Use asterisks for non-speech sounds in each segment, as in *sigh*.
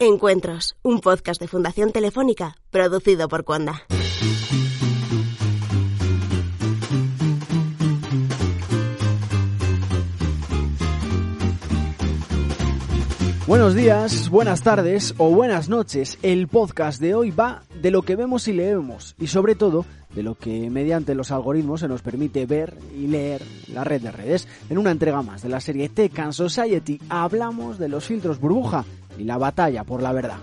Encuentros, un podcast de Fundación Telefónica, producido por Cuanda. Buenos días, buenas tardes o buenas noches. El podcast de hoy va de lo que vemos y leemos y sobre todo de lo que mediante los algoritmos se nos permite ver y leer la red de redes. En una entrega más de la serie Tech and Society hablamos de los filtros burbuja y la batalla por la verdad.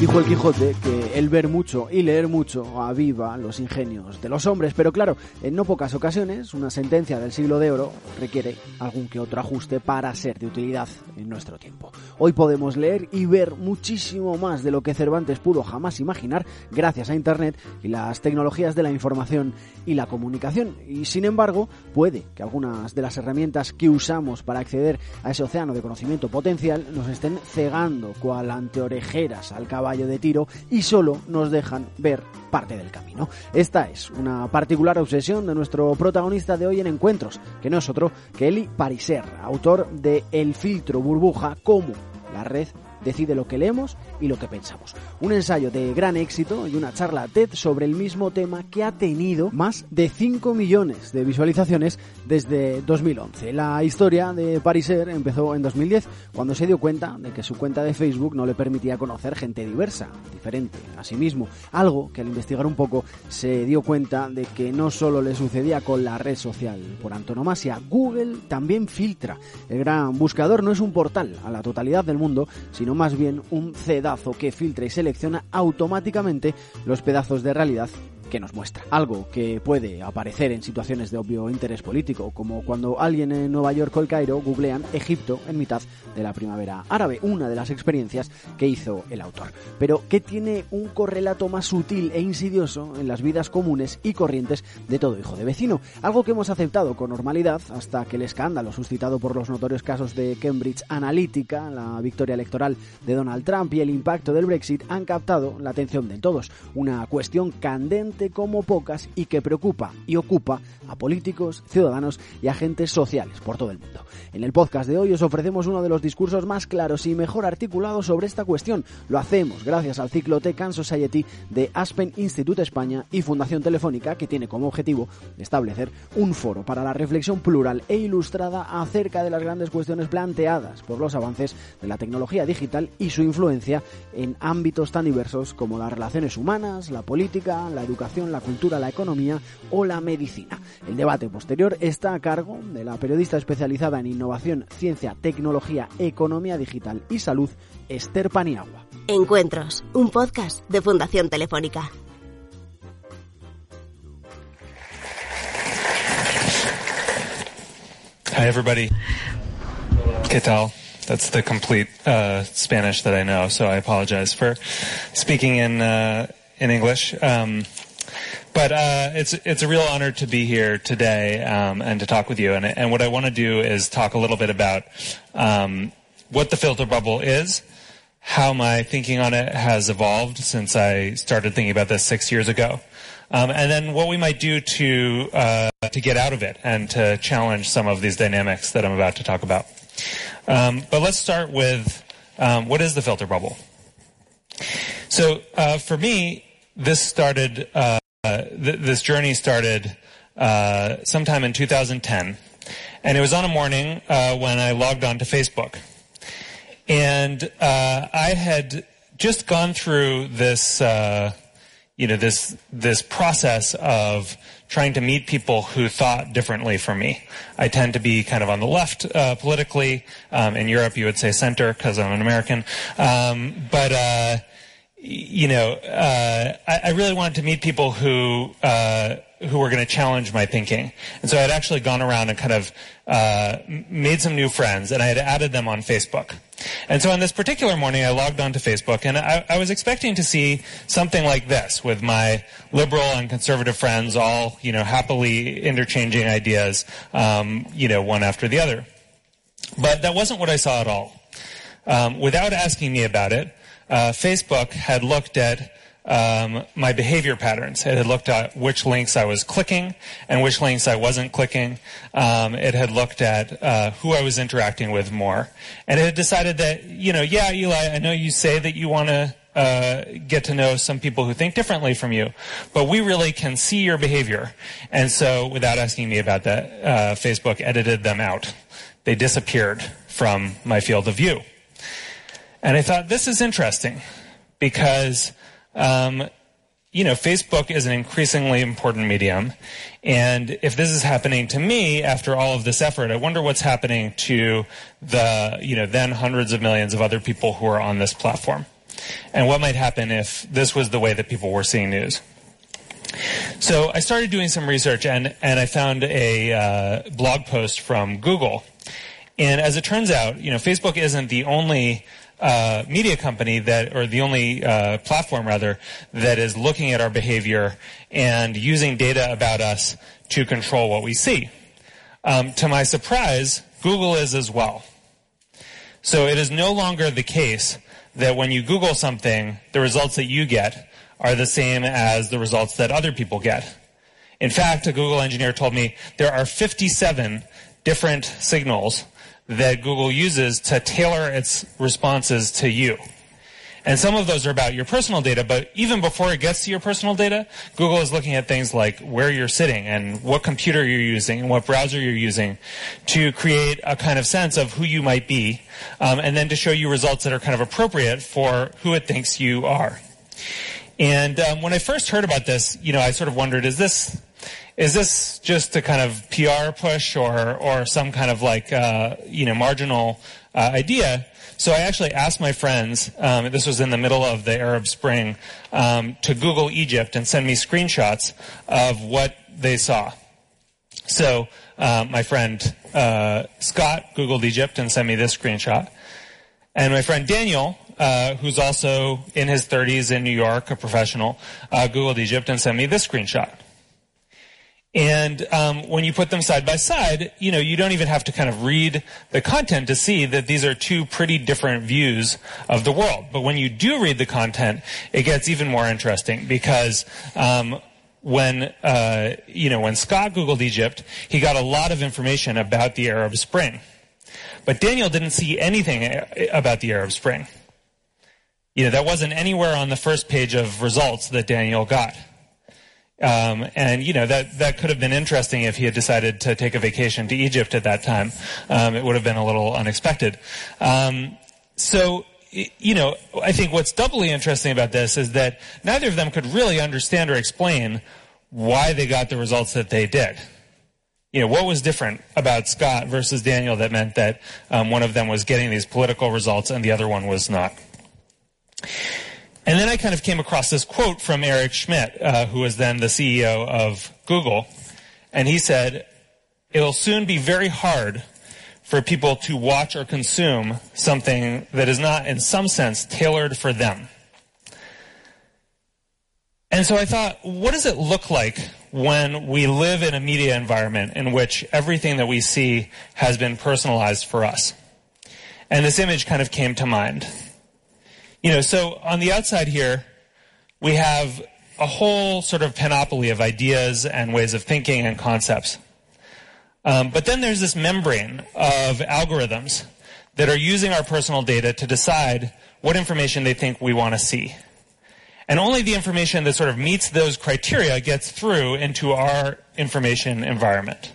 Dijo el Quijote que el ver mucho y leer mucho aviva los ingenios de los hombres, pero claro, en no pocas ocasiones una sentencia del siglo de oro requiere algún que otro ajuste para ser de utilidad en nuestro tiempo. Hoy podemos leer y ver muchísimo más de lo que Cervantes pudo jamás imaginar gracias a Internet y las tecnologías de la información y la comunicación. Y sin embargo, puede que algunas de las herramientas que usamos para acceder a ese océano de conocimiento potencial nos estén cegando cual ante orejeras al caballo de tiro y solo nos dejan ver parte del camino. Esta es una particular obsesión de nuestro protagonista de hoy en Encuentros, que no es otro que Eli Pariser, autor de El filtro burbuja, como la red decide lo que leemos y lo que pensamos. Un ensayo de gran éxito y una charla TED sobre el mismo tema que ha tenido más de 5 millones de visualizaciones desde 2011. La historia de Pariser empezó en 2010 cuando se dio cuenta de que su cuenta de Facebook no le permitía conocer gente diversa, diferente a sí mismo. Algo que al investigar un poco se dio cuenta de que no solo le sucedía con la red social por antonomasia, Google también filtra. El gran buscador no es un portal a la totalidad del mundo, sino más bien un que filtra y selecciona automáticamente los pedazos de realidad que nos muestra. Algo que puede aparecer en situaciones de obvio interés político, como cuando alguien en Nueva York o el Cairo googlean Egipto en mitad de la primavera árabe, una de las experiencias que hizo el autor. Pero que tiene un correlato más sutil e insidioso en las vidas comunes y corrientes de todo hijo de vecino, algo que hemos aceptado con normalidad hasta que el escándalo suscitado por los notorios casos de Cambridge Analytica, la victoria electoral de Donald Trump y el impacto del Brexit han captado la atención de todos, una cuestión candente como pocas y que preocupa y ocupa a políticos, ciudadanos y agentes sociales por todo el mundo. En el podcast de hoy os ofrecemos uno de los discursos más claros y mejor articulados sobre esta cuestión. Lo hacemos gracias al ciclo Tech and Society de Aspen Institute España y Fundación Telefónica que tiene como objetivo establecer un foro para la reflexión plural e ilustrada acerca de las grandes cuestiones planteadas por los avances de la tecnología digital y su influencia en ámbitos tan diversos como las relaciones humanas, la política, la educación la cultura, la economía o la medicina. El debate posterior está a cargo de la periodista especializada en innovación, ciencia, tecnología, economía digital y salud, Esther Paniagua. Encuentros, un podcast de Fundación Telefónica. Hi, everybody. ¿Qué tal? That's the complete uh, Spanish that I know, so I apologize for speaking in uh, in English. Um, but uh, it's it's a real honor to be here today um, and to talk with you. And, and what I want to do is talk a little bit about um, what the filter bubble is, how my thinking on it has evolved since I started thinking about this six years ago, um, and then what we might do to uh, to get out of it and to challenge some of these dynamics that I'm about to talk about. Um, but let's start with um, what is the filter bubble. So uh, for me, this started. Uh, th- this journey started uh, sometime in 2010, and it was on a morning uh, when I logged on to Facebook, and uh, I had just gone through this, uh, you know, this this process of trying to meet people who thought differently from me. I tend to be kind of on the left uh, politically. Um, in Europe, you would say center because I'm an American, um, but uh, you know, uh, I, I, really wanted to meet people who uh, who were going to challenge my thinking. And so I had actually gone around and kind of uh, made some new friends, and I had added them on Facebook. And so on this particular morning, I logged onto Facebook, and I, I was expecting to see something like this, with my liberal and conservative friends all, you know, happily interchanging ideas, um, you know, one after the other. But that wasn't what I saw at all. Um, without asking me about it, uh, Facebook had looked at um, my behavior patterns. It had looked at which links I was clicking and which links I wasn't clicking. Um, it had looked at uh, who I was interacting with more, and it had decided that you know, yeah, Eli, I know you say that you want to uh, get to know some people who think differently from you, but we really can see your behavior. And so, without asking me about that, uh, Facebook edited them out. They disappeared from my field of view. And I thought this is interesting because um, you know, Facebook is an increasingly important medium. And if this is happening to me after all of this effort, I wonder what's happening to the, you know, then hundreds of millions of other people who are on this platform. And what might happen if this was the way that people were seeing news. So I started doing some research and, and I found a uh, blog post from Google. And as it turns out, you know, Facebook isn't the only uh, media company that, or the only uh, platform rather, that is looking at our behavior and using data about us to control what we see. Um, to my surprise, Google is as well. So it is no longer the case that when you Google something, the results that you get are the same as the results that other people get. In fact, a Google engineer told me there are 57 different signals that Google uses to tailor its responses to you. And some of those are about your personal data, but even before it gets to your personal data, Google is looking at things like where you're sitting and what computer you're using and what browser you're using to create a kind of sense of who you might be, um, and then to show you results that are kind of appropriate for who it thinks you are. And um, when I first heard about this, you know, I sort of wondered, is this is this just a kind of PR push or or some kind of like uh, you know marginal uh, idea? So I actually asked my friends. Um, this was in the middle of the Arab Spring um, to Google Egypt and send me screenshots of what they saw. So uh, my friend uh, Scott googled Egypt and sent me this screenshot, and my friend Daniel. Uh, who's also in his 30s in New York, a professional, uh, Googled Egypt and sent me this screenshot. And um, when you put them side by side, you know, you don't even have to kind of read the content to see that these are two pretty different views of the world. But when you do read the content, it gets even more interesting because um, when uh, you know when Scott googled Egypt, he got a lot of information about the Arab Spring, but Daniel didn't see anything uh, about the Arab Spring. You know, that wasn't anywhere on the first page of results that Daniel got. Um, and you know that that could have been interesting if he had decided to take a vacation to Egypt at that time. Um, it would have been a little unexpected. Um, so you know, I think what's doubly interesting about this is that neither of them could really understand or explain why they got the results that they did. You know, what was different about Scott versus Daniel that meant that um, one of them was getting these political results and the other one was not? And then I kind of came across this quote from Eric Schmidt, uh, who was then the CEO of Google. And he said, it'll soon be very hard for people to watch or consume something that is not, in some sense, tailored for them. And so I thought, what does it look like when we live in a media environment in which everything that we see has been personalized for us? And this image kind of came to mind. You know, so on the outside here, we have a whole sort of panoply of ideas and ways of thinking and concepts. Um, but then there's this membrane of algorithms that are using our personal data to decide what information they think we want to see. And only the information that sort of meets those criteria gets through into our information environment.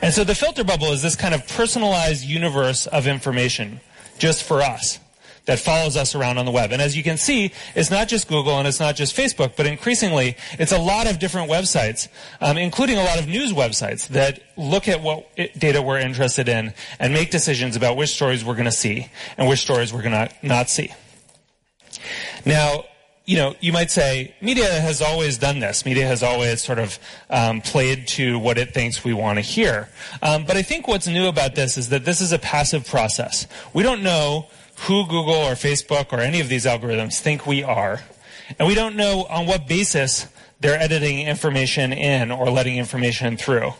And so the filter bubble is this kind of personalized universe of information just for us that follows us around on the web. And as you can see, it's not just Google and it's not just Facebook, but increasingly it's a lot of different websites, um, including a lot of news websites that look at what data we're interested in and make decisions about which stories we're going to see and which stories we're going to not see. Now, you know, you might say media has always done this. Media has always sort of um, played to what it thinks we want to hear. Um, but I think what's new about this is that this is a passive process. We don't know who Google or Facebook or any of these algorithms think we are. And we don't know on what basis they're editing information in or letting information through.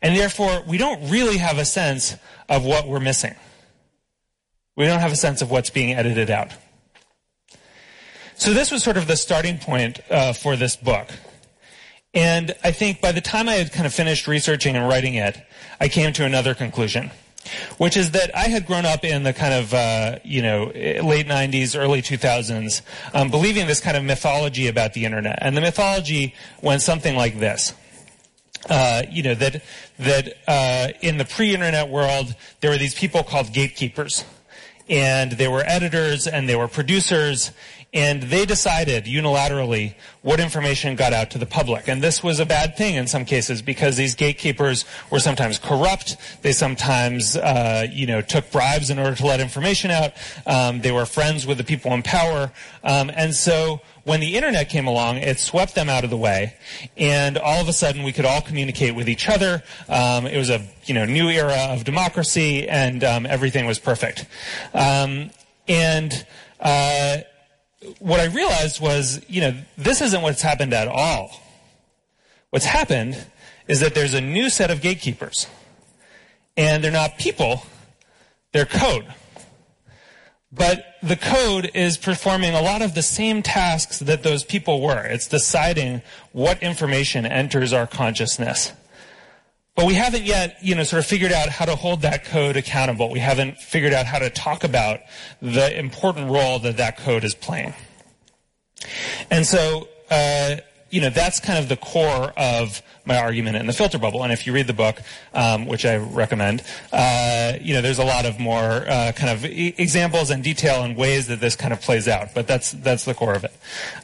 And therefore, we don't really have a sense of what we're missing. We don't have a sense of what's being edited out. So this was sort of the starting point uh, for this book. And I think by the time I had kind of finished researching and writing it, I came to another conclusion, which is that I had grown up in the kind of, uh, you know, late 90s, early 2000s, um, believing this kind of mythology about the internet. And the mythology went something like this. Uh, you know, that, that uh, in the pre-internet world, there were these people called gatekeepers. And they were editors and they were producers and they decided unilaterally what information got out to the public. And this was a bad thing in some cases because these gatekeepers were sometimes corrupt. They sometimes, uh, you know, took bribes in order to let information out. Um, they were friends with the people in power. Um, and so when the internet came along, it swept them out of the way, and all of a sudden we could all communicate with each other. Um, it was a you know new era of democracy, and um, everything was perfect. Um, and uh, what I realized was, you know, this isn't what's happened at all. What's happened is that there's a new set of gatekeepers. And they're not people, they're code. But the code is performing a lot of the same tasks that those people were. It's deciding what information enters our consciousness. But we haven't yet, you know, sort of figured out how to hold that code accountable. We haven't figured out how to talk about the important role that that code is playing. And so, uh, you know, that's kind of the core of my argument in the filter bubble. And if you read the book, um, which I recommend, uh, you know, there's a lot of more uh, kind of e- examples and detail and ways that this kind of plays out. But that's that's the core of it.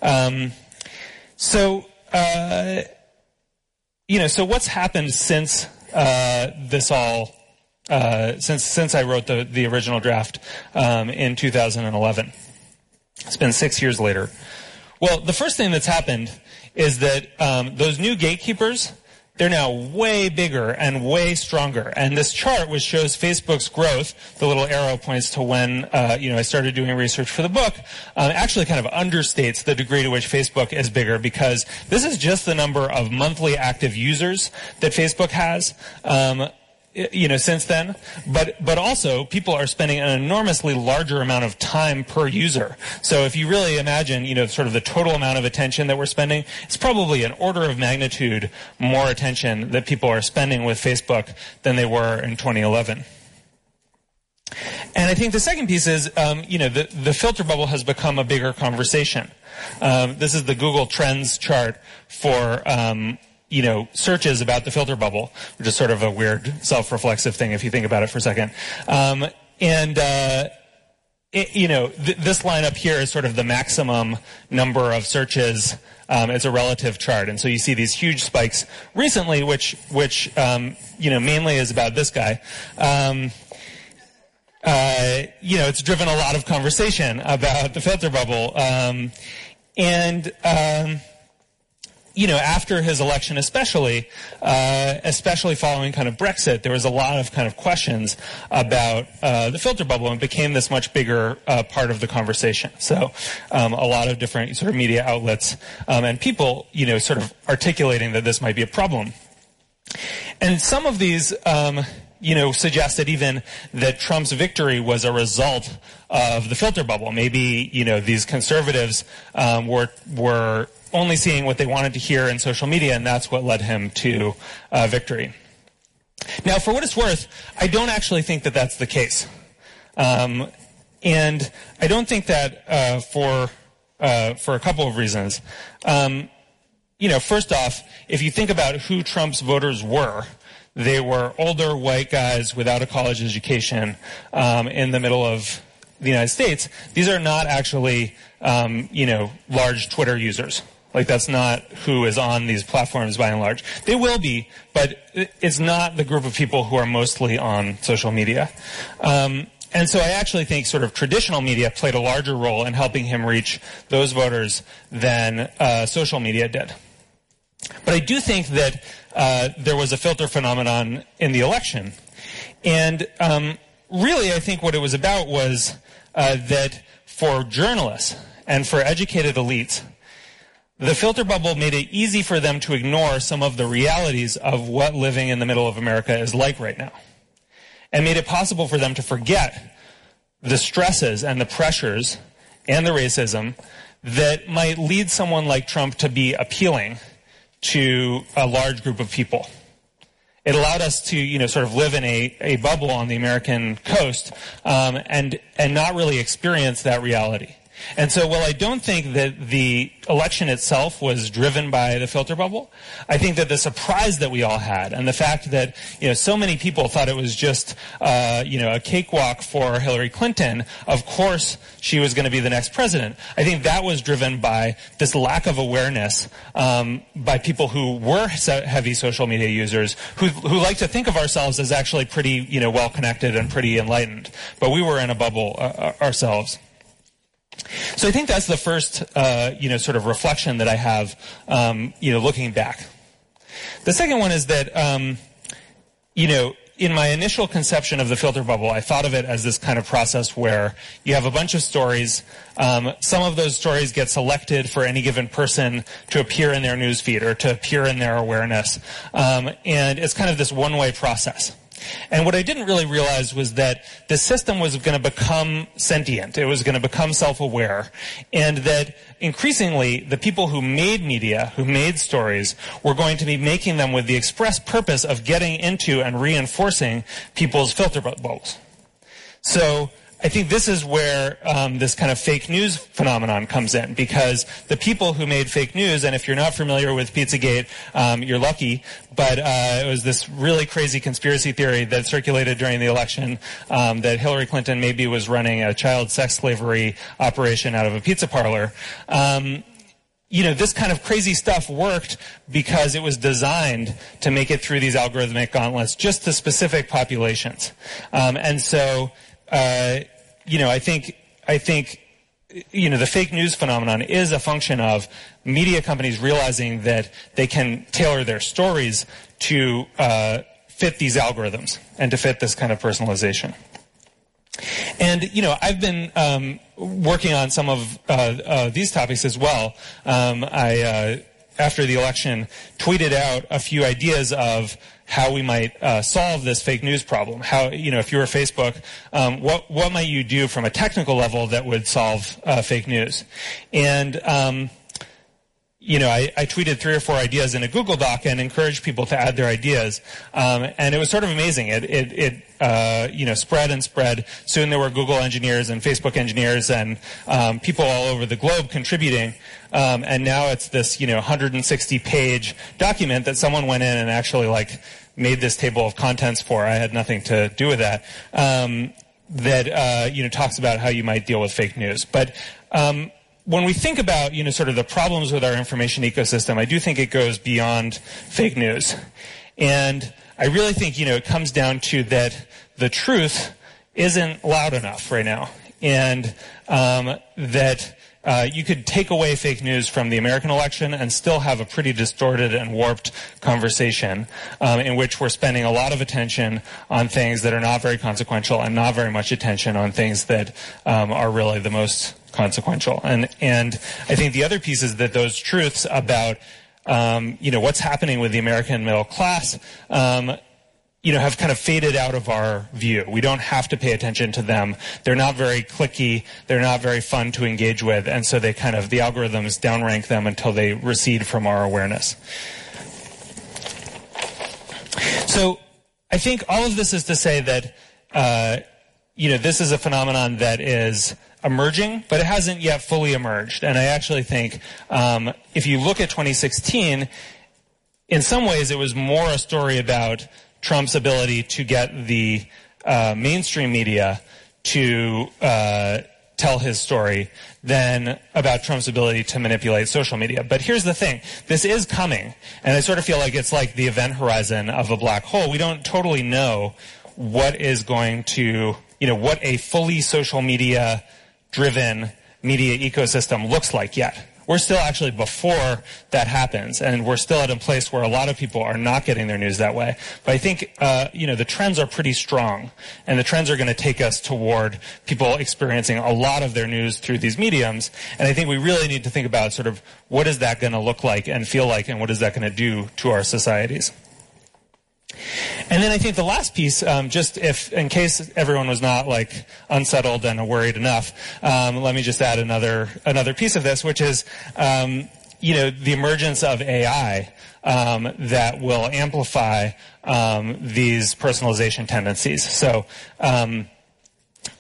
Um, so uh, you know, so what's happened since uh, this all, uh, since since I wrote the the original draft um, in 2011? It's been six years later. Well, the first thing that's happened is that um, those new gatekeepers they're now way bigger and way stronger. And this chart, which shows Facebook's growth, the little arrow points to when uh, you know I started doing research for the book, um, actually kind of understates the degree to which Facebook is bigger because this is just the number of monthly active users that Facebook has. Um, you know, since then. But, but also, people are spending an enormously larger amount of time per user. So if you really imagine, you know, sort of the total amount of attention that we're spending, it's probably an order of magnitude more attention that people are spending with Facebook than they were in 2011. And I think the second piece is, um, you know, the, the filter bubble has become a bigger conversation. Um, this is the Google Trends chart for um, you know, searches about the filter bubble, which is sort of a weird self-reflexive thing if you think about it for a second. Um, and, uh, it, you know, th- this lineup here is sort of the maximum number of searches. Um, it's a relative chart, and so you see these huge spikes recently, which, which, um, you know, mainly is about this guy. Um, uh, you know, it's driven a lot of conversation about the filter bubble, um, and um, you know, after his election, especially, uh, especially following kind of Brexit, there was a lot of kind of questions about uh, the filter bubble and became this much bigger uh, part of the conversation. So, um, a lot of different sort of media outlets um, and people, you know, sort of articulating that this might be a problem. And some of these, um, you know, suggested even that Trump's victory was a result of the filter bubble. Maybe, you know, these conservatives um, were were only seeing what they wanted to hear in social media, and that's what led him to uh, victory. Now, for what it's worth, I don't actually think that that's the case. Um, and I don't think that uh, for, uh, for a couple of reasons. Um, you know, first off, if you think about who Trump's voters were, they were older white guys without a college education um, in the middle of the United States. These are not actually, um, you know, large Twitter users. Like that's not who is on these platforms by and large. They will be, but it's not the group of people who are mostly on social media. Um, and so I actually think sort of traditional media played a larger role in helping him reach those voters than uh, social media did. But I do think that uh, there was a filter phenomenon in the election. And um, really, I think what it was about was uh, that for journalists and for educated elites, the filter bubble made it easy for them to ignore some of the realities of what living in the middle of America is like right now. And made it possible for them to forget the stresses and the pressures and the racism that might lead someone like Trump to be appealing to a large group of people. It allowed us to, you know, sort of live in a, a bubble on the American coast um, and and not really experience that reality. And so, while I don't think that the election itself was driven by the filter bubble, I think that the surprise that we all had and the fact that, you know, so many people thought it was just, uh, you know, a cakewalk for Hillary Clinton, of course she was going to be the next president. I think that was driven by this lack of awareness um, by people who were heavy social media users who, who like to think of ourselves as actually pretty, you know, well connected and pretty enlightened. But we were in a bubble uh, ourselves. So I think that's the first, uh, you know, sort of reflection that I have, um, you know, looking back. The second one is that, um, you know, in my initial conception of the filter bubble, I thought of it as this kind of process where you have a bunch of stories. Um, some of those stories get selected for any given person to appear in their newsfeed or to appear in their awareness, um, and it's kind of this one-way process. And what I didn't really realize was that the system was going to become sentient. It was going to become self-aware. And that increasingly the people who made media, who made stories, were going to be making them with the express purpose of getting into and reinforcing people's filter bubbles. So I think this is where um, this kind of fake news phenomenon comes in because the people who made fake news, and if you're not familiar with Pizzagate, um, you're lucky, but uh, it was this really crazy conspiracy theory that circulated during the election um, that Hillary Clinton maybe was running a child sex slavery operation out of a pizza parlor um, you know, this kind of crazy stuff worked because it was designed to make it through these algorithmic gauntlets just to specific populations. Um, and so, uh, you know, I think, I think, you know, the fake news phenomenon is a function of media companies realizing that they can tailor their stories to uh, fit these algorithms and to fit this kind of personalization. And you know, I've been um, working on some of uh, uh, these topics as well. Um, I, uh, after the election, tweeted out a few ideas of how we might uh, solve this fake news problem. How, you know, if you were Facebook, um, what what might you do from a technical level that would solve uh, fake news? And um, you know, I, I, tweeted three or four ideas in a Google Doc and encouraged people to add their ideas, um, and it was sort of amazing. It, it, it uh, you know, spread and spread. Soon there were Google engineers and Facebook engineers and um, people all over the globe contributing. Um, and now it's this, you know, 160 page document that someone went in and actually like made this table of contents for. I had nothing to do with that. Um, that uh, you know talks about how you might deal with fake news, but um, when we think about, you know, sort of the problems with our information ecosystem, I do think it goes beyond fake news. And I really think, you know, it comes down to that the truth isn't loud enough right now. And um, that uh, you could take away fake news from the American election and still have a pretty distorted and warped conversation um, in which we're spending a lot of attention on things that are not very consequential and not very much attention on things that um, are really the most consequential. And and I think the other piece is that those truths about um, you know what's happening with the American middle class. Um, you know, have kind of faded out of our view. We don't have to pay attention to them. They're not very clicky. They're not very fun to engage with. And so they kind of, the algorithms downrank them until they recede from our awareness. So I think all of this is to say that, uh, you know, this is a phenomenon that is emerging, but it hasn't yet fully emerged. And I actually think um, if you look at 2016, in some ways it was more a story about Trump's ability to get the uh, mainstream media to uh, tell his story than about Trump's ability to manipulate social media. But here's the thing. This is coming. And I sort of feel like it's like the event horizon of a black hole. We don't totally know what is going to you know, what a fully social media driven media ecosystem looks like yet. We're still actually before that happens, and we're still at a place where a lot of people are not getting their news that way. But I think, uh, you know, the trends are pretty strong, and the trends are going to take us toward people experiencing a lot of their news through these mediums. And I think we really need to think about sort of what is that going to look like and feel like, and what is that going to do to our societies. And then I think the last piece, um, just if in case everyone was not like unsettled and worried enough, um, let me just add another another piece of this, which is um, you know the emergence of AI um, that will amplify um, these personalization tendencies. So um,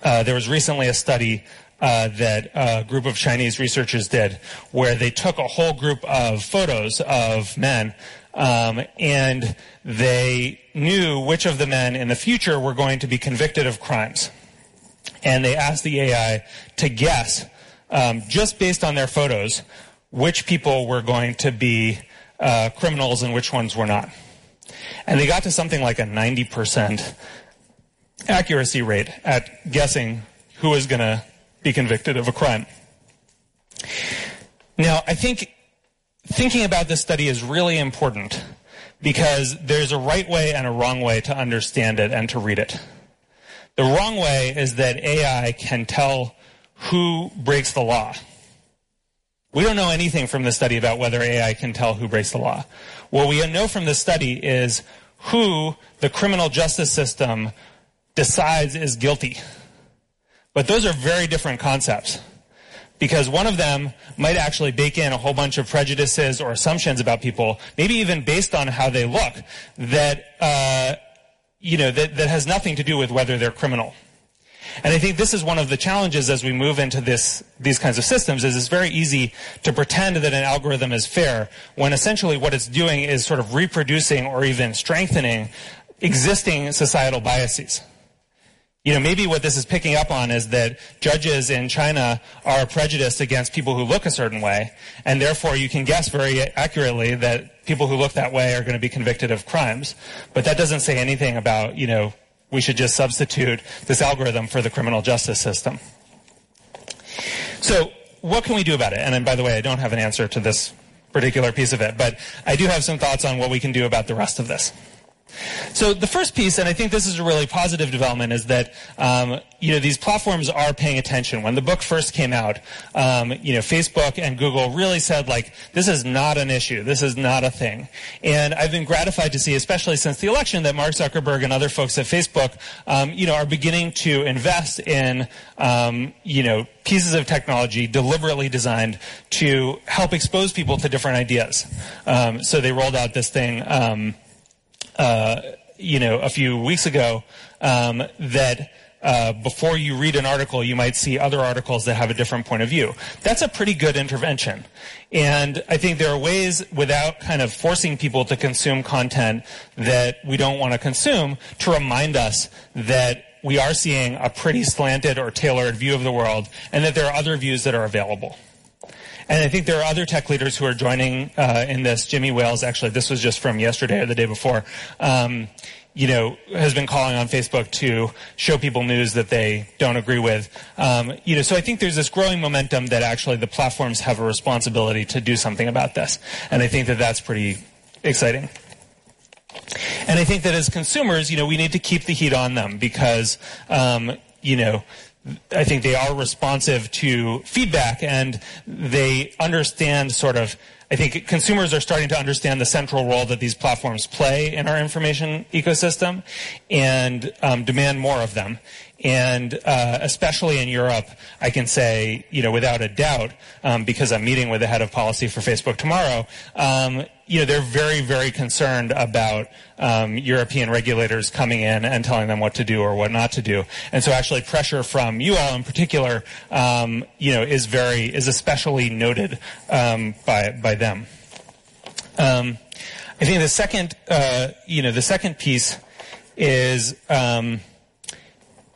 uh, there was recently a study uh, that a group of Chinese researchers did, where they took a whole group of photos of men um, and they knew which of the men in the future were going to be convicted of crimes. And they asked the AI to guess, um, just based on their photos, which people were going to be uh, criminals and which ones were not. And they got to something like a 90% accuracy rate at guessing who was going to be convicted of a crime. Now, I think thinking about this study is really important because there's a right way and a wrong way to understand it and to read it. The wrong way is that AI can tell who breaks the law. We don't know anything from this study about whether AI can tell who breaks the law. What we know from this study is who the criminal justice system decides is guilty. But those are very different concepts because one of them might actually bake in a whole bunch of prejudices or assumptions about people, maybe even based on how they look, that uh, you know that, that has nothing to do with whether they're criminal. And I think this is one of the challenges as we move into this, these kinds of systems is it's very easy to pretend that an algorithm is fair when essentially what it's doing is sort of reproducing or even strengthening existing societal biases you know, maybe what this is picking up on is that judges in China are prejudiced against people who look a certain way, and therefore you can guess very accurately that people who look that way are going to be convicted of crimes. But that doesn't say anything about, you know, we should just substitute this algorithm for the criminal justice system. So, what can we do about it? And then, by the way, I don't have an answer to this particular piece of it, but I do have some thoughts on what we can do about the rest of this. So the first piece, and I think this is a really positive development, is that um, you know these platforms are paying attention. When the book first came out, um, you know Facebook and Google really said like this is not an issue, this is not a thing. And I've been gratified to see, especially since the election, that Mark Zuckerberg and other folks at Facebook, um, you know, are beginning to invest in um, you know pieces of technology deliberately designed to help expose people to different ideas. Um, so they rolled out this thing. Uh, you know, a few weeks ago um, that uh, before you read an article, you might see other articles that have a different point of view. That's a pretty good intervention. And I think there are ways without kind of forcing people to consume content that we don't want to consume to remind us that we are seeing a pretty slanted or tailored view of the world and that there are other views that are available. And I think there are other tech leaders who are joining uh, in this. Jimmy Wales, actually, this was just from yesterday or the day before. Um, you know, has been calling on Facebook to show people news that they don't agree with. Um, you know, so I think there's this growing momentum that actually the platforms have a responsibility to do something about this, and I think that that's pretty exciting. And I think that as consumers, you know, we need to keep the heat on them because, um, you know, I think they are responsive to feedback and they understand sort of I think consumers are starting to understand the central role that these platforms play in our information ecosystem and um, demand more of them. And uh, especially in Europe, I can say, you know, without a doubt, um, because I'm meeting with the head of policy for Facebook tomorrow, um, you know, they're very, very concerned about um, European regulators coming in and telling them what to do or what not to do. And so, actually, pressure from you all in particular, um, you know, is very is especially noted um, by by them. Um, I think the second, uh, you know, the second piece is um,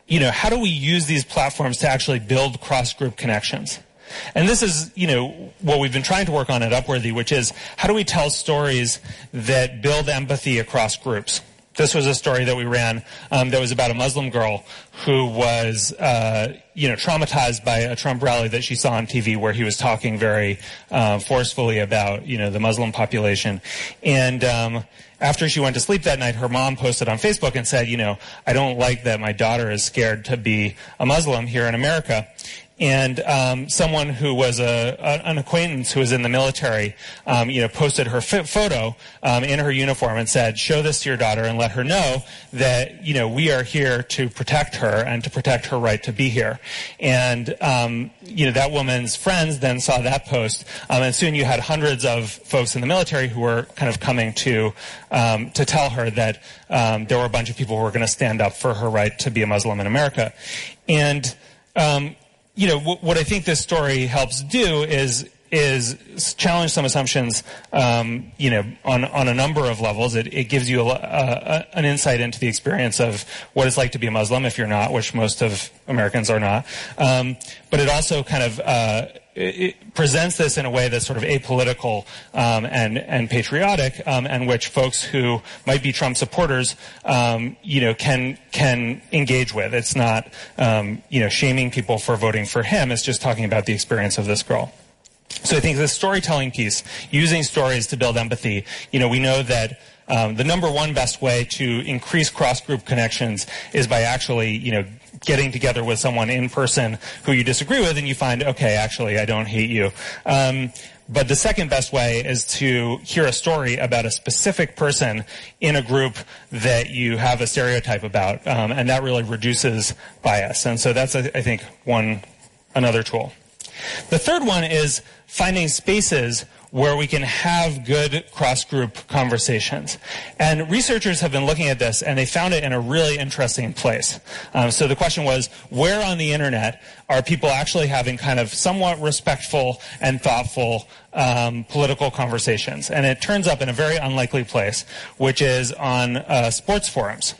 you know, how do we use these platforms to actually build cross-group connections? And this is, you know, what we've been trying to work on at Upworthy, which is how do we tell stories that build empathy across groups? this was a story that we ran um, that was about a Muslim girl who was, uh, you know, traumatized by a Trump rally that she saw on TV where he was talking very uh, forcefully about, you know, the Muslim population. And um, after she went to sleep that night, her mom posted on Facebook and said, you know, I don't like that my daughter is scared to be a Muslim here in America and um, someone who was a, an acquaintance who was in the military, um, you know, posted her photo um, in her uniform and said, "Show this to your daughter and let her know that you know we are here to protect her and to protect her right to be here." And um, you know that woman's friends then saw that post, um, and soon you had hundreds of folks in the military who were kind of coming to um, to tell her that there were a bunch of people who were going to stand up for her right to be a Muslim in America, and um, you know, w- what I think this story helps do is is challenge some assumptions, um, you know, on, on a number of levels. It, it gives you a, a, an insight into the experience of what it's like to be a Muslim if you're not, which most of Americans are not. Um, but it also kind of uh, it presents this in a way that's sort of apolitical um, and and patriotic, um, and which folks who might be Trump supporters, um, you know, can can engage with. It's not um, you know shaming people for voting for him. It's just talking about the experience of this girl. So I think the storytelling piece, using stories to build empathy. You know, we know that. Um, the number one best way to increase cross-group connections is by actually, you know, getting together with someone in person who you disagree with and you find, okay, actually, I don't hate you. Um, but the second best way is to hear a story about a specific person in a group that you have a stereotype about, um, and that really reduces bias. And so that's, I think, one another tool. The third one is finding spaces where we can have good cross-group conversations. And researchers have been looking at this, and they found it in a really interesting place. Um, so the question was, where on the internet are people actually having kind of somewhat respectful and thoughtful um, political conversations? And it turns up in a very unlikely place, which is on uh, sports forums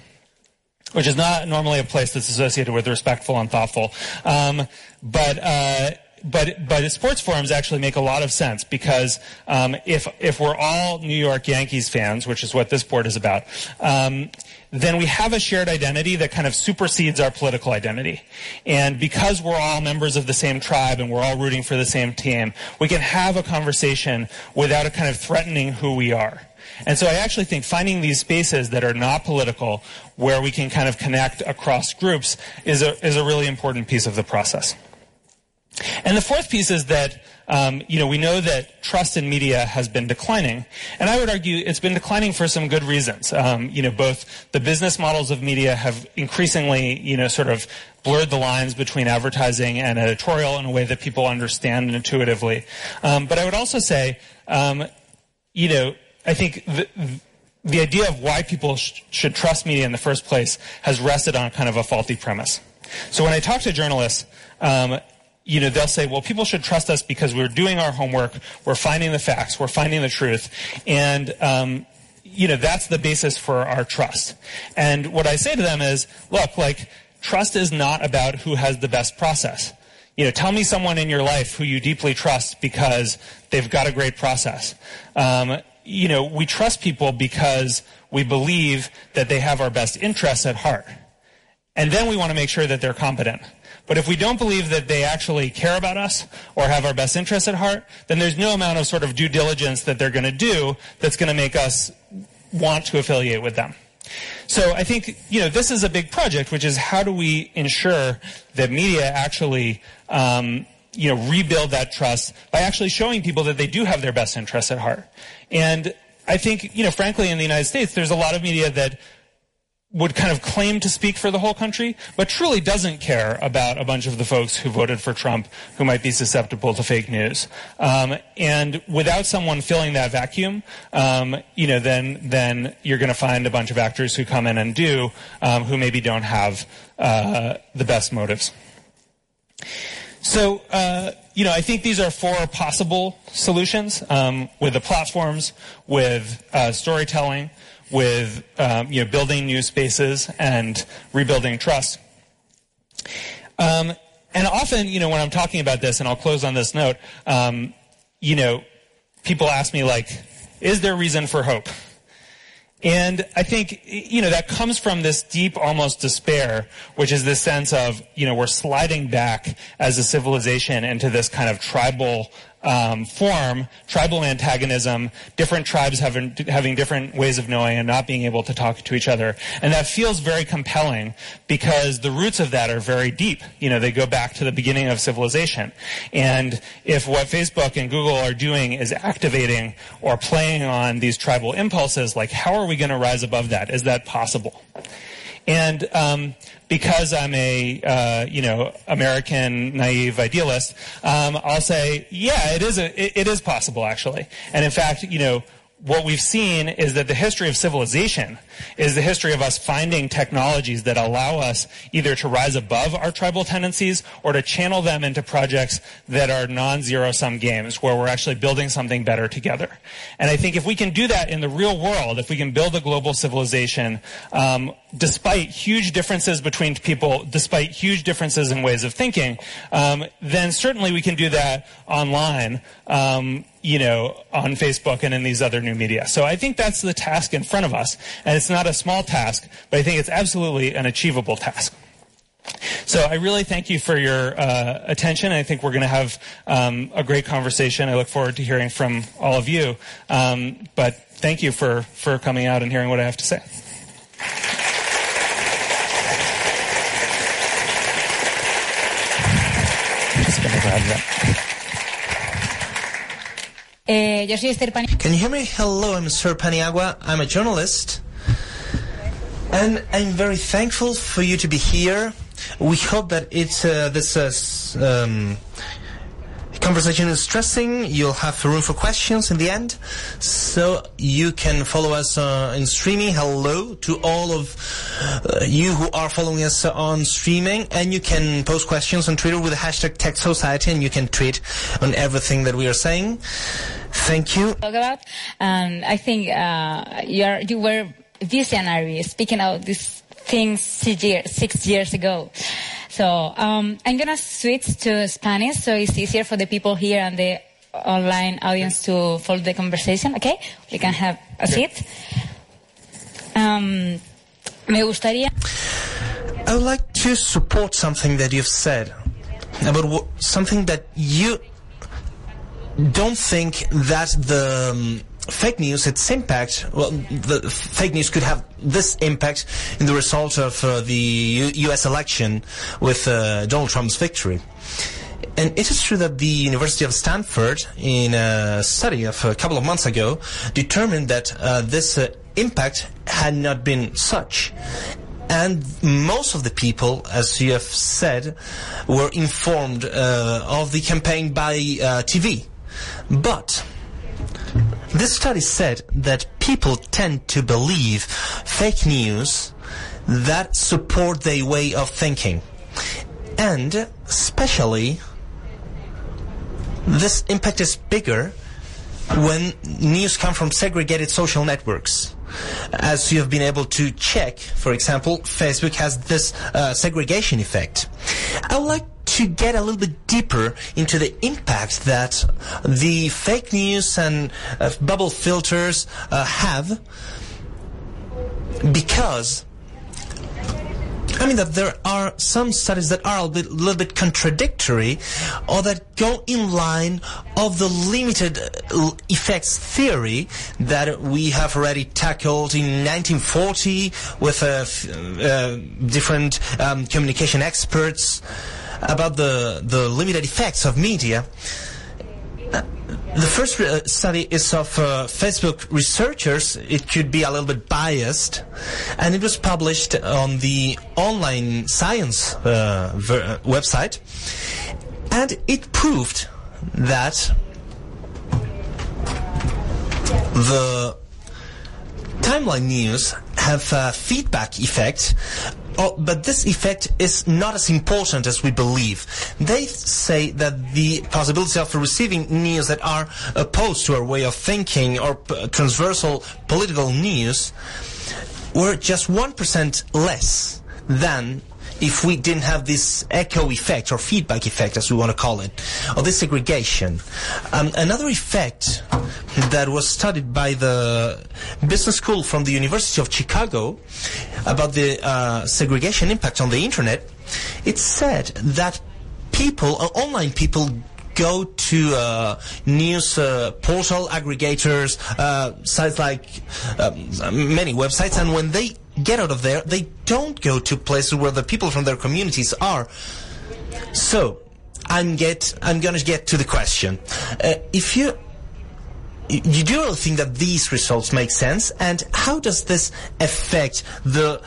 which is not normally a place that's associated with respectful and thoughtful. Um, but uh, but but sports forums actually make a lot of sense because um, if if we're all New York Yankees fans, which is what this board is about, um, then we have a shared identity that kind of supersedes our political identity. And because we're all members of the same tribe and we're all rooting for the same team, we can have a conversation without it kind of threatening who we are. And so I actually think finding these spaces that are not political, where we can kind of connect across groups, is a, is a really important piece of the process. And the fourth piece is that um, you know we know that trust in media has been declining, and I would argue it's been declining for some good reasons. Um, you know, both the business models of media have increasingly you know sort of blurred the lines between advertising and editorial in a way that people understand intuitively. Um, but I would also say, um, you know, I think the, the idea of why people sh- should trust media in the first place has rested on kind of a faulty premise. So when I talk to journalists, um, you know, they'll say, well, people should trust us because we're doing our homework, we're finding the facts, we're finding the truth, and, um, you know, that's the basis for our trust. And what I say to them is, look, like, trust is not about who has the best process. You know, tell me someone in your life who you deeply trust because they've got a great process. Um, you know, we trust people because we believe that they have our best interests at heart. And then we want to make sure that they're competent. But if we don't believe that they actually care about us or have our best interests at heart, then there's no amount of sort of due diligence that they're going to do that's going to make us want to affiliate with them. So I think, you know, this is a big project, which is how do we ensure that media actually, um, you know, rebuild that trust by actually showing people that they do have their best interests at heart. And I think, you know, frankly, in the United States, there's a lot of media that would kind of claim to speak for the whole country, but truly doesn't care about a bunch of the folks who voted for Trump who might be susceptible to fake news. Um, and without someone filling that vacuum, um, you know, then then you're going to find a bunch of actors who come in and do um, who maybe don't have uh, the best motives. So, uh, you know, I think these are four possible solutions um, with the platforms, with uh, storytelling, with um, you know, building new spaces and rebuilding trust. Um, and often, you know, when I'm talking about this, and I'll close on this note, um, you know, people ask me like, is there reason for hope? And I think, you know, that comes from this deep, almost despair, which is this sense of, you know, we're sliding back as a civilization into this kind of tribal um, form, tribal antagonism, different tribes having, having different ways of knowing and not being able to talk to each other. And that feels very compelling because the roots of that are very deep. You know, they go back to the beginning of civilization. And if what Facebook and Google are doing is activating or playing on these tribal impulses, like how are we going to rise above that? Is that possible? And um, because I'm a uh, you know American naive idealist, um, I'll say, yeah, it is a, it, it is possible actually. And in fact, you know, what we've seen is that the history of civilization is the history of us finding technologies that allow us either to rise above our tribal tendencies or to channel them into projects that are non-zero sum games where we're actually building something better together. And I think if we can do that in the real world, if we can build a global civilization, um, despite huge differences between people, despite huge differences in ways of thinking, um, then certainly we can do that online. Um, you know, on Facebook and in these other new media. So I think that's the task in front of us. And it's not a small task, but I think it's absolutely an achievable task. So I really thank you for your uh, attention. I think we're going to have um, a great conversation. I look forward to hearing from all of you. Um, but thank you for, for coming out and hearing what I have to say. Just going to grab that. Eh, yo soy Esther Paniagua. Can you hear me? Hello, I'm Esther Paniagua. I'm a journalist. And I'm very thankful for you to be here. We hope that it's uh, this uh, um, conversation is stressing. You'll have room for questions in the end. So you can follow us uh, in streaming. Hello to all of uh, you who are following us on streaming. And you can post questions on Twitter with the hashtag Tech Society and you can tweet on everything that we are saying. Thank you. Talk about, and I think uh, you are you were visionary speaking of these things six years, six years ago. So um, I'm gonna switch to Spanish so it's easier for the people here and the online audience to follow the conversation. Okay, we can have a seat. Um, me gustaría. I would like to support something that you've said about what, something that you don't think that the um, fake news, its impact, well, the fake news could have this impact in the result of uh, the U- U.S. election with uh, Donald Trump's victory. And it is true that the University of Stanford, in a study of a couple of months ago, determined that uh, this uh, impact had not been such. And most of the people, as you have said, were informed uh, of the campaign by uh, TV. But this study said that people tend to believe fake news that support their way of thinking. And especially, this impact is bigger when news come from segregated social networks. As you have been able to check, for example, Facebook has this uh, segregation effect. I would like to get a little bit deeper into the impact that the fake news and uh, bubble filters uh, have. Because I mean that there are some studies that are a bit, little bit contradictory or that go in line of the limited uh, effects theory that we have already tackled in 1940 with uh, uh, different um, communication experts about the, the limited effects of media. The first uh, study is of uh, Facebook researchers. It could be a little bit biased, and it was published on the online science uh, ver- website, and it proved that the timeline news have a feedback effect Oh, but this effect is not as important as we believe. They say that the possibility of receiving news that are opposed to our way of thinking or transversal political news were just 1% less than if we didn't have this echo effect or feedback effect, as we want to call it, or this segregation. Um, another effect that was studied by the business school from the University of Chicago about the uh, segregation impact on the internet, it said that people, uh, online people, go to uh, news uh, portal aggregators, uh, sites like um, many websites, and when they get out of there, they don't go to places where the people from their communities are. So, I'm get I'm gonna get to the question. Uh, if you you do think that these results make sense, and how does this affect the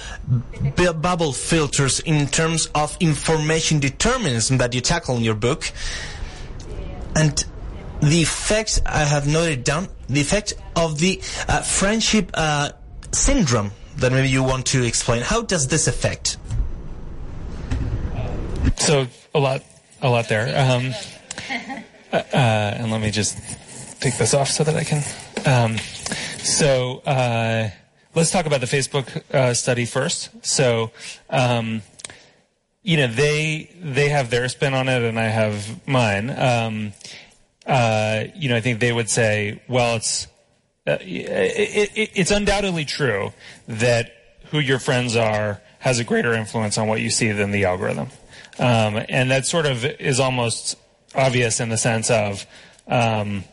bu- bubble filters in terms of information determinism that you tackle in your book? And the effect I have noted down, the effect of the uh, friendship uh, syndrome that maybe you want to explain. How does this affect? So a lot, a lot there. Um, uh, and let me just take this off so that I can. Um, so uh, let's talk about the Facebook uh, study first. So. Um, you know they they have their spin on it and I have mine. Um, uh, you know, I think they would say, well, it's uh, it, it, it's undoubtedly true that who your friends are has a greater influence on what you see than the algorithm, um, and that sort of is almost obvious in the sense of, um,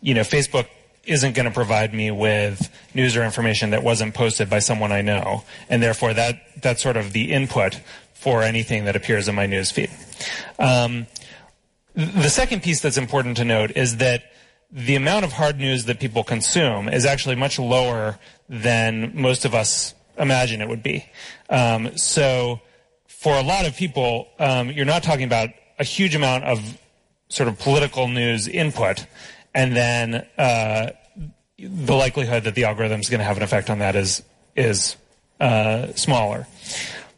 you know, Facebook isn't going to provide me with news or information that wasn't posted by someone I know, and therefore that that's sort of the input for anything that appears in my news feed. Um, the second piece that's important to note is that the amount of hard news that people consume is actually much lower than most of us imagine it would be. Um, so, for a lot of people, um, you're not talking about a huge amount of sort of political news input, and then uh, the likelihood that the algorithm is going to have an effect on that is is uh, smaller.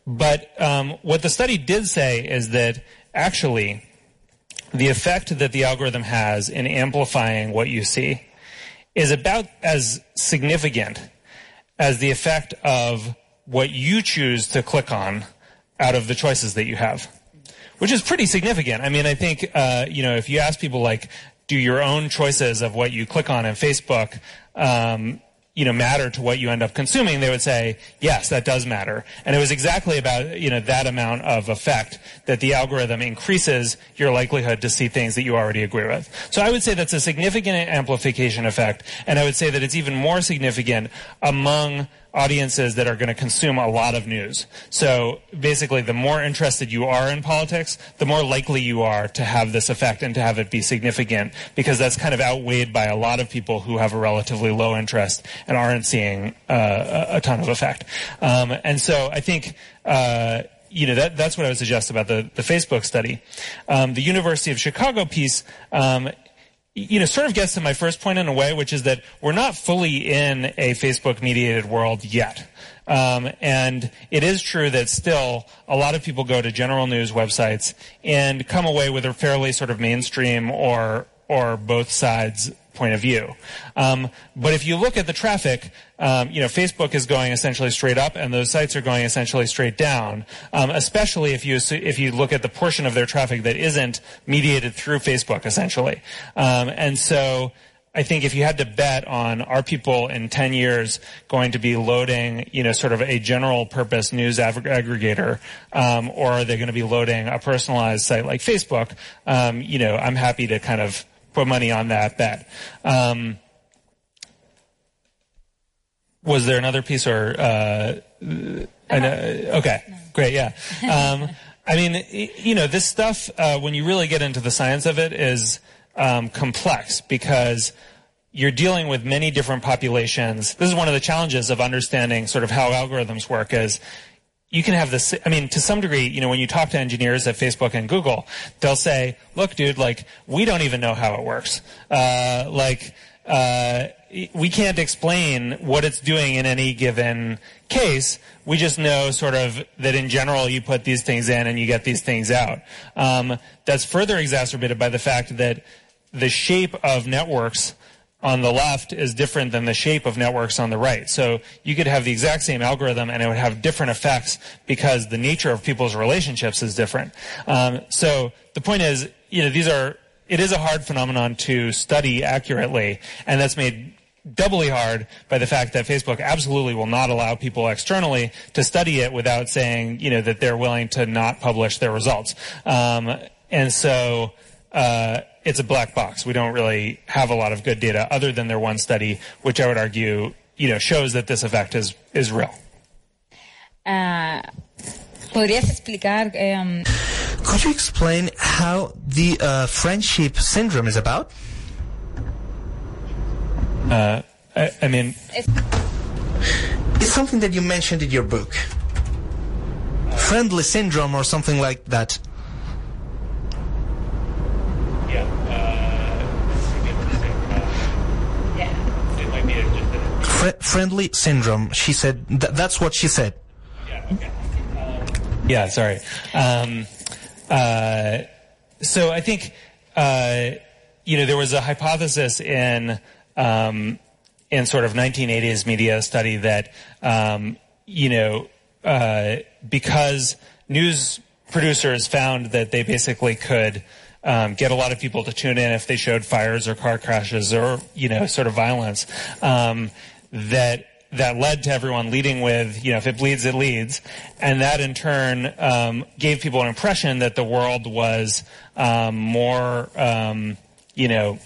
But um, what the study did say is that actually the effect that the algorithm has in amplifying what you see is about as significant as the effect of what you choose to click on out of the choices that you have, which is pretty significant. I mean, I think, uh, you know, if you ask people like, do your own choices of what you click on in Facebook, um, you know, matter to what you end up consuming, they would say, yes, that does matter. And it was exactly about, you know, that amount of effect that the algorithm increases your likelihood to see things that you already agree with. So I would say that's a significant amplification effect. And I would say that it's even more significant among audiences that are going to consume a lot of news. So basically, the more interested you are in politics, the more likely you are to have this effect and to have it be significant because that's kind of outweighed by a lot of people who have a relatively low interest and aren't seeing uh, a ton of effect. Um, and so I think. Uh, you know that that's what I would suggest about the the Facebook study. Um, the University of Chicago piece um, you know, sort of gets to my first point in a way, which is that we're not fully in a Facebook mediated world yet. Um, and it is true that still a lot of people go to general news websites and come away with a fairly sort of mainstream or or both sides point of view. Um, but if you look at the traffic, um, you know, Facebook is going essentially straight up, and those sites are going essentially straight down. Um, especially if you if you look at the portion of their traffic that isn't mediated through Facebook, essentially. Um, and so. I think if you had to bet on are people in 10 years going to be loading, you know, sort of a general purpose news ag- aggregator, um, or are they going to be loading a personalized site like Facebook? Um, you know, I'm happy to kind of put money on that bet. Um, was there another piece or uh, I know, okay great yeah. *laughs* Um, i mean you know this stuff uh, when you really get into the science of it is um, complex because you're dealing with many different populations. This is one of the challenges of understanding sort of how algorithms work is you can have this i mean to some degree you know when you talk to engineers at facebook and google they'll say look dude like we don't even know how it works. Uh, like uh, we can't explain what it's doing in any given case. We just know sort of that in general you put these things in and you get these things out. Um, that's further exacerbated by the fact that the shape of networks on the left is different than the shape of networks on the right. So you could have the exact same algorithm and it would have different effects because the nature of people's relationships is different. Um, so the point is, you know, these are, it is a hard phenomenon to study accurately, and that's made doubly hard by the fact that Facebook absolutely will not allow people externally to study it without saying, you know, that they're willing to not publish their results. Um, and so, uh, it's a black box. We don't really have a lot of good data other than their one study, which I would argue, you know, shows that this effect is, is real. Uh, ¿Podrías explicar? Um... Could you explain how the uh, friendship syndrome is about? Uh, I, I, mean, it's, it's something that you mentioned in your book. Friendly syndrome or something like that. Fr- friendly syndrome. She said th- that's what she said. Yeah. Okay. yeah. Sorry. Um, uh, so I think uh, you know there was a hypothesis in um, in sort of 1980s media study that um, you know uh, because news producers found that they basically could um, get a lot of people to tune in if they showed fires or car crashes or you know sort of violence um, that that led to everyone leading with, you know, if it bleeds, it leads. And that in turn um, gave people an impression that the world was um, more, um, you know,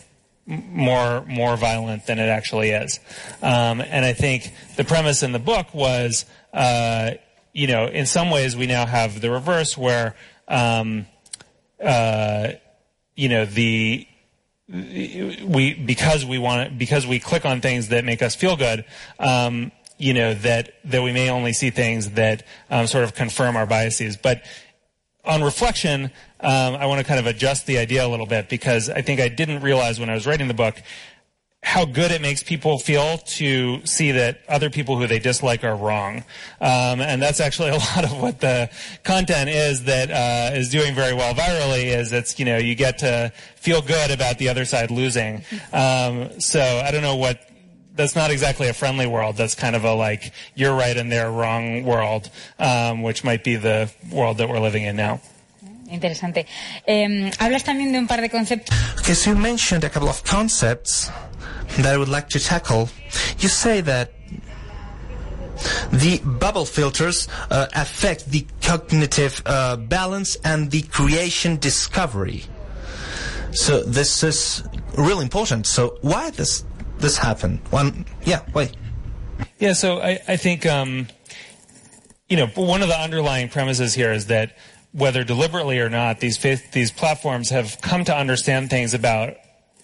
more more violent than it actually is. Um, and I think the premise in the book was, uh, you know, in some ways we now have the reverse where, um, uh, you know, the we because we want because we click on things that make us feel good. Um, you know that that we may only see things that um, sort of confirm our biases, but on reflection, um, I want to kind of adjust the idea a little bit because I think I didn't realize when I was writing the book how good it makes people feel to see that other people who they dislike are wrong. Um, and that's actually a *laughs* lot of what the content is that uh, is doing very well virally is it's, you know, you get to feel good about the other side losing. Um, so I don't know what that's not exactly a friendly world. That's kind of a like you're right and they're wrong world, um, which might be the world that we're living in now. Interesante. Eh, hablas también de un par de conceptos. Okay, so you mentioned a couple of concepts that I would like to tackle. You say that the bubble filters uh, affect the cognitive uh, balance and the creation discovery. So this is really important. So why does this happen? One, yeah, why? Yeah, so I, I think um, you know one of the underlying premises here is that whether deliberately or not, these these platforms have come to understand things about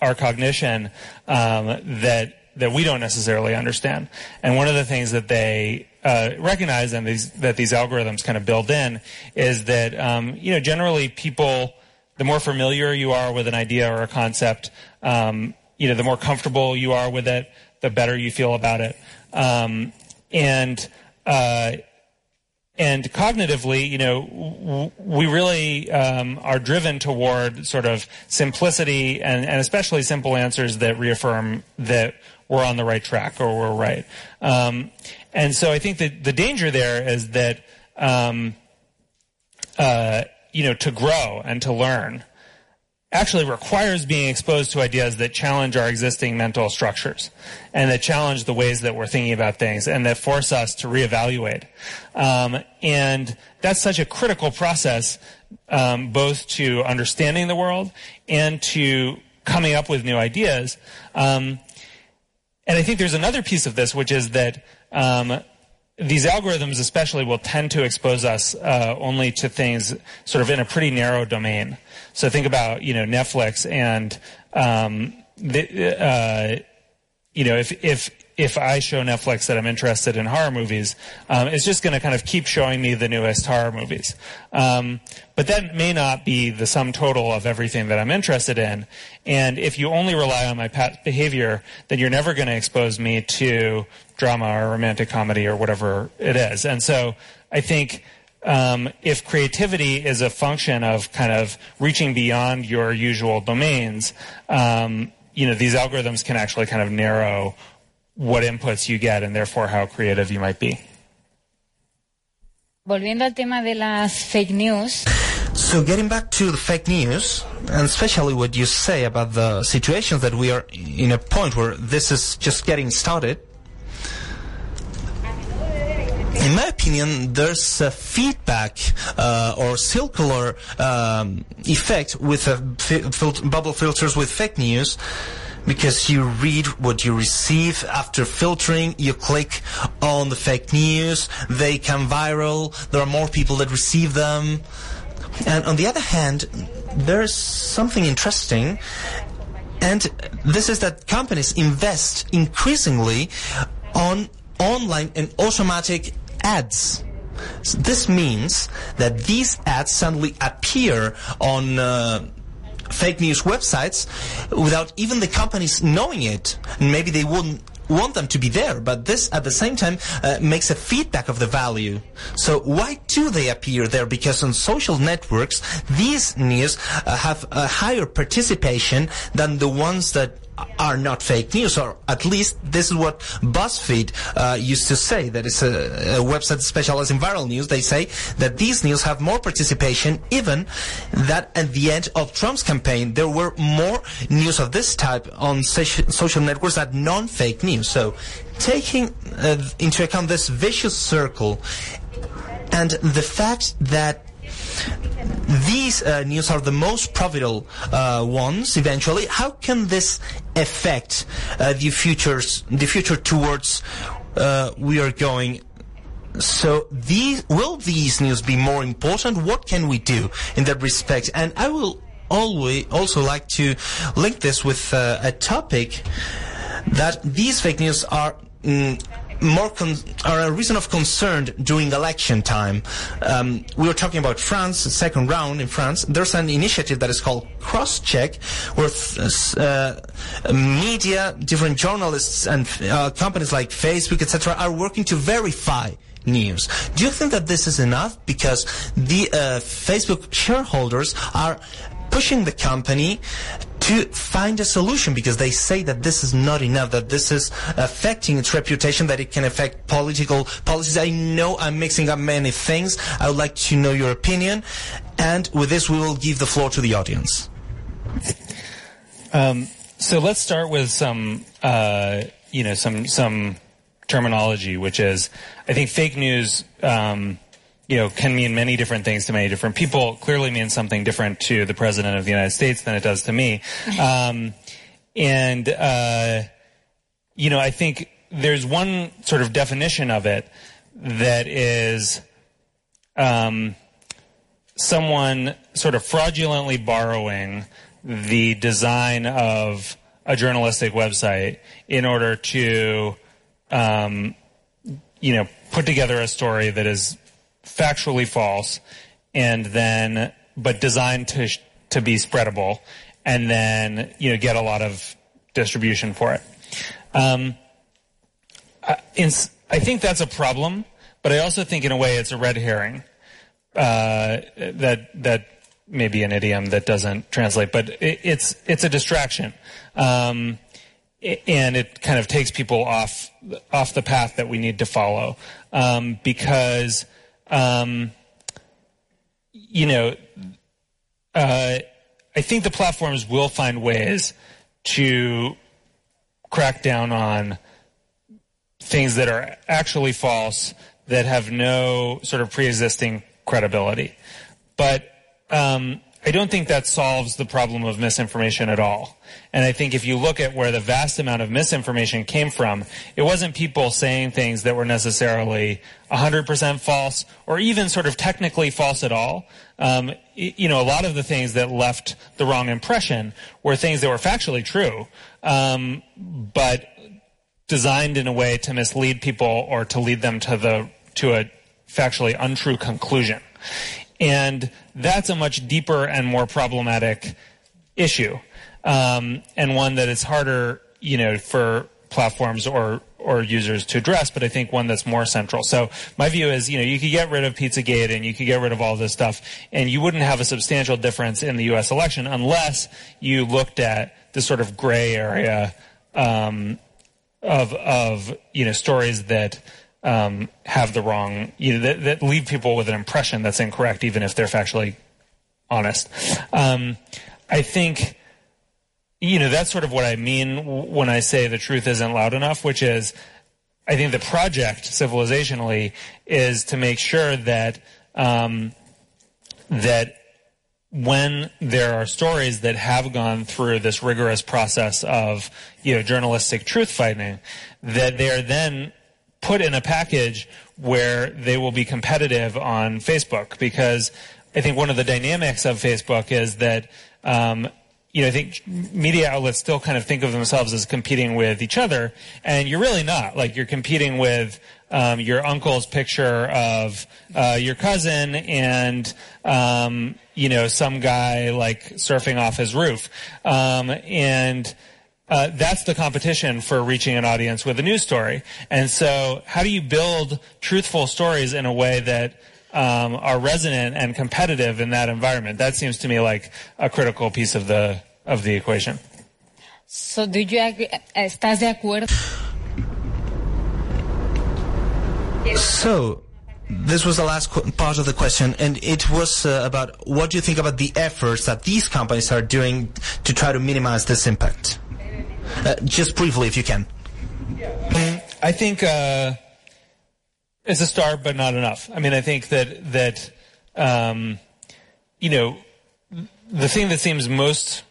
our cognition um, that that we don't necessarily understand. And one of the things that they uh, recognize and these, that these algorithms kind of build in is that um, you know generally people the more familiar you are with an idea or a concept, um, you know the more comfortable you are with it, the better you feel about it, um, and uh, and cognitively, you know, we really um, are driven toward sort of simplicity and, and, especially simple answers that reaffirm that we're on the right track or we're right. Um, and so I think that the danger there is that, um, uh, you know, to grow and to learn actually requires being exposed to ideas that challenge our existing mental structures and that challenge the ways that we're thinking about things and that force us to reevaluate. Um, and that's such a critical process, um, both to understanding the world and to coming up with new ideas. Um, and I think there's another piece of this, which is that um, these algorithms especially will tend to expose us uh, only to things sort of in a pretty narrow domain. So think about you know Netflix and um, the, uh, you know if if if I show Netflix that I'm interested in horror movies, um, it's just going to kind of keep showing me the newest horror movies. Um, but that may not be the sum total of everything that I'm interested in. And if you only rely on my past behavior, then you're never going to expose me to drama or romantic comedy or whatever it is. And so I think um, if creativity is a function of kind of reaching beyond your usual domains, um, you know, these algorithms can actually kind of narrow what inputs you get and therefore how creative you might be. Volviendo al tema de las fake news. So getting back to the fake news, and especially what you say about the situations that we are in a point where this is just getting started, in my opinion, there's a feedback uh, or circular um, effect with a fil- bubble filters with fake news because you read what you receive after filtering, you click on the fake news, they come viral, there are more people that receive them. And on the other hand, there's something interesting, and this is that companies invest increasingly on online and automatic ads. So this means that these ads suddenly appear on uh, fake news websites without even the companies knowing it. And maybe they wouldn't want them to be there, but this at the same time uh, makes a feedback of the value. So why do they appear there? Because on social networks, these news uh, have a higher participation than the ones that are not fake news, or at least this is what BuzzFeed uh, used to say. That is a, a website specialized in viral news. They say that these news have more participation, even that at the end of Trump's campaign, there were more news of this type on social networks than non-fake news. So, taking uh, into account this vicious circle and the fact that these uh, news are the most profitable uh, ones eventually. How can this affect uh, the futures, the future towards uh, we are going? So these, will these news be more important? What can we do in that respect? And I will always also like to link this with uh, a topic that these fake news are mm, more are a reason of concern during election time. Um, we were talking about France, second round in France. There's an initiative that is called Crosscheck, where uh, media, different journalists, and uh, companies like Facebook, etc., are working to verify news. Do you think that this is enough? Because the uh, Facebook shareholders are pushing the company to find a solution because they say that this is not enough, that this is affecting its reputation, that it can affect political policies. I know I'm mixing up many things. I would like to know your opinion. And with this, we will give the floor to the audience. Um, so let's start with some, uh, you know, some, some terminology, which is, I think fake news, um, you know, can mean many different things to many different people. Clearly means something different to the president of the United States than it does to me. *laughs* Um, and, uh, you know, I think there's one sort of definition of it that is, um, someone sort of fraudulently borrowing the design of a journalistic website in order to, um, you know, put together a story that is factually false, and then but designed to to be spreadable, and then you know get a lot of distribution for it. Um, I, in, I think that's a problem, but I also think in a way it's a red herring. Uh, that that may be an idiom that doesn't translate, but it, it's it's a distraction. Um, and it kind of takes people off off the path that we need to follow um, because um, you know, uh, I think the platforms will find ways to crack down on things that are actually false that have no sort of pre-existing credibility. But um, I don't think that solves the problem of misinformation at all. And I think if you look at where the vast amount of misinformation came from, it wasn't people saying things that were necessarily 100% false or even sort of technically false at all. Um, you know, a lot of the things that left the wrong impression were things that were factually true, um, but designed in a way to mislead people or to lead them to the to a factually untrue conclusion. And that's a much deeper and more problematic issue, um, and one that is harder, you know, for platforms or or users to address, but I think one that's more central. So my view is, you know, you could get rid of Pizzagate and you could get rid of all this stuff, and you wouldn't have a substantial difference in the U.S. election unless you looked at this sort of gray area um, of of you know stories that um, have the wrong you know that, that leave people with an impression that's incorrect, even if they're factually honest. Um, I think you know that's sort of what I mean when I say the truth isn't loud enough, which is I think the project civilizationally is to make sure that um, that when there are stories that have gone through this rigorous process of you know journalistic truth finding, that they are then put in a package where they will be competitive on Facebook because I think one of the dynamics of Facebook is that um, you know, I think media outlets still kind of think of themselves as competing with each other, and you're really not. Like you're competing with um, your uncle's picture of uh, your cousin and um, you know some guy like surfing off his roof, um, and. Uh, that's the competition for reaching an audience with a news story. And so, how do you build truthful stories in a way that um, are resonant and competitive in that environment. That seems to me like a critical piece of the of the equation. So, do you agree? ¿Estás de acuerdo? So, this was the last part of the question, and it was uh, about what do you think about the efforts that these companies are doing to try to minimize this impact? Uh, just briefly, if you can. I think uh, it's a start, but not enough. I mean, I think that that um, you know the thing that seems most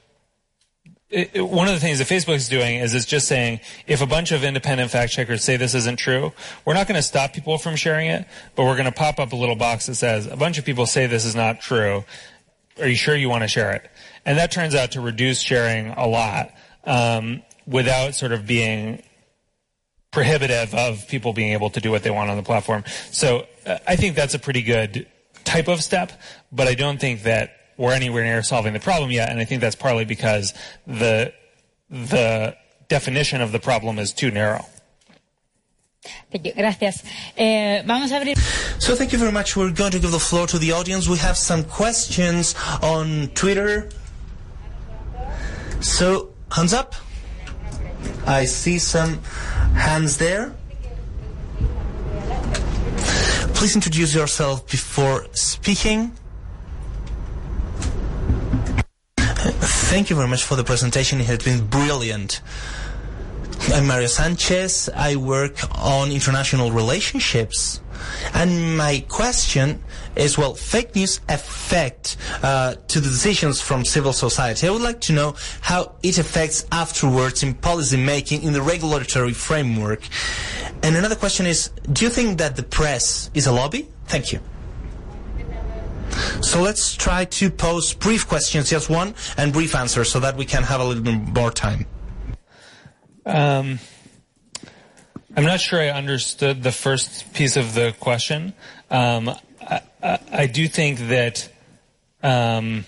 it, it, one of the things that Facebook is doing is it's just saying if a bunch of independent fact checkers say this isn't true, we're not going to stop people from sharing it, but we're going to pop up a little box that says a bunch of people say this is not true. Are you sure you want to share it? And that turns out to reduce sharing a lot um, without sort of being prohibitive of people being able to do what they want on the platform. So uh, I think that's a pretty good type of step, but I don't think that we're anywhere near solving the problem yet, and I think that's partly because the the definition of the problem is too narrow. Gracias. Eh, vamos a abrir. So thank you very much. We're going to give the floor to the audience. We have some questions on Twitter. So hands up. I see some hands there. Please introduce yourself before speaking. Thank you very much for the presentation. It has been brilliant. I'm Mario Sanchez. I work on international relationships. And my question is, well, fake news affect uh, to the decisions from civil society. I would like to know how it affects afterwards in policy making in the regulatory framework. And another question is, do you think that the press is a lobby? Thank you. So let's try to pose brief questions, just one, and brief answers so that we can have a little bit more time. Um, I'm not sure I understood the first piece of the question. Um, I, I, I, do think that, um,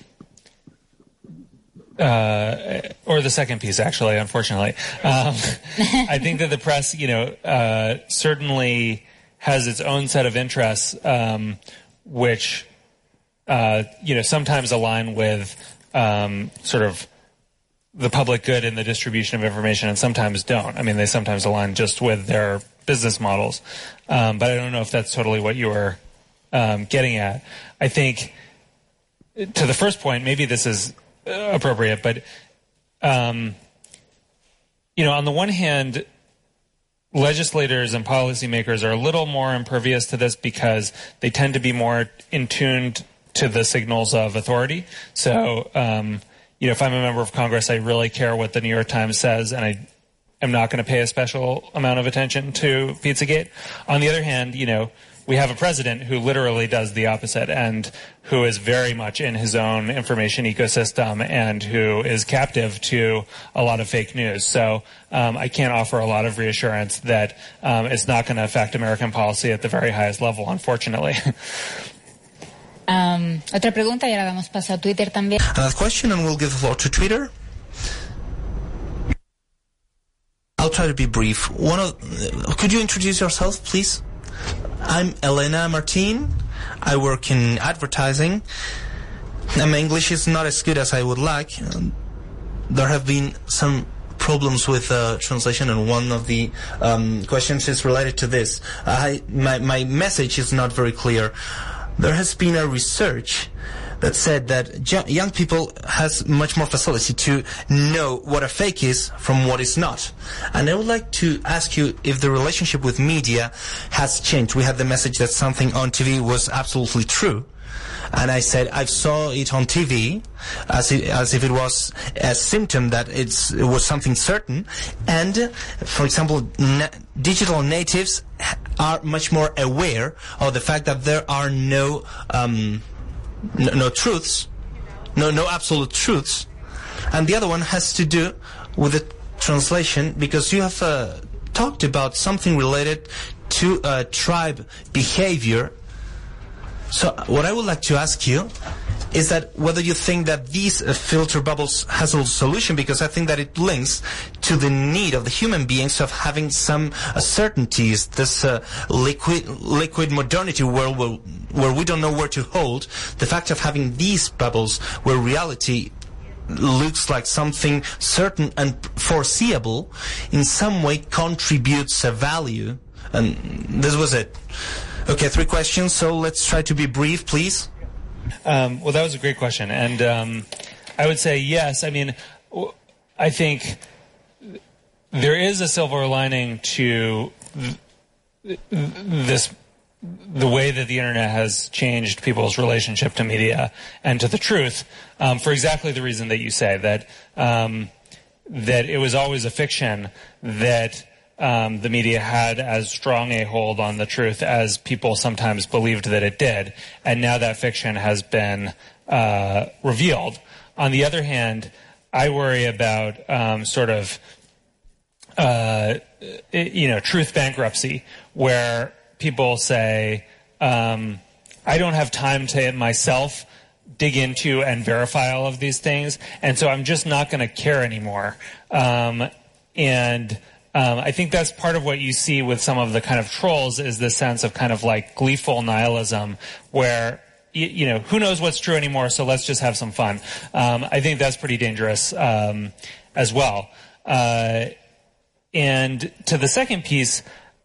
uh, or the second piece, actually, unfortunately. Um, *laughs* I think that the press, you know, uh, certainly has its own set of interests, um, which uh, you know, sometimes align with um, sort of the public good in the distribution of information, and sometimes don't. I mean, they sometimes align just with their business models, um, but I don't know if that's totally what you were um, getting at. I think to the first point, maybe this is appropriate, but um, you know, on the one hand, legislators and policymakers are a little more impervious to this because they tend to be more in tuned to the signals of authority. So, um, you know, if I'm a member of Congress, I really care what the New York Times says, and I am not going to pay a special amount of attention to Pizzagate. On the other hand, you know, we have a president who literally does the opposite and who is very much in his own information ecosystem and who is captive to a lot of fake news. So um, I can't offer a lot of reassurance that um, it's not going to affect American policy at the very highest level, unfortunately. *laughs* Um, otra pregunta y ahora damos paso a Twitter también. Another question and we'll give the floor to Twitter. I'll try to be brief. One of, could you introduce yourself, please? I'm Elena Martin. I work in advertising. my English is not as good as I would like. there have been some problems with uh, translation, and one of the um, questions is related to this. I, my, my message is not very clear. There has been a research that said that young people has much more facility to know what a fake is from what is not. And I would like to ask you if the relationship with media has changed. We had the message that something on TV was absolutely true. And I said, I saw it on TV as, it, as if it was a symptom that it's, it was something certain. And, for example, na- digital natives are much more aware of the fact that there are no, um, no, no truths, no, no absolute truths. And the other one has to do with the translation because you have uh, talked about something related to uh, tribe behavior so what I would like to ask you is that whether you think that these uh, filter bubbles has a solution because I think that it links to the need of the human beings of having some uh, certainties, this uh, liquid liquid modernity where, where where we don't know where to hold, the fact of having these bubbles where reality looks like something certain and foreseeable in some way contributes a value and this was it. Okay, three questions, so let's try to be brief, please. Um, well, that was a great question, and um, I would say yes. I mean, I think there is a silver lining to this the way that the internet has changed people's relationship to media and to the truth um, for exactly the reason that you say that um, that it was always a fiction that um, the media had as strong a hold on the truth as people sometimes believed that it did, and now that fiction has been uh, revealed. On the other hand, I worry about um, sort of uh, you know truth bankruptcy, where people say, um, "I don't have time to myself." dig into and verify all of these things, and so I'm just not going to care anymore. Um, and um, I think that's part of what you see with some of the kind of trolls is the sense of kind of like gleeful nihilism where you, know who knows what's true anymore so let's just have some fun. Um, i think that's pretty dangerous um, as well. Uh, and to the second piece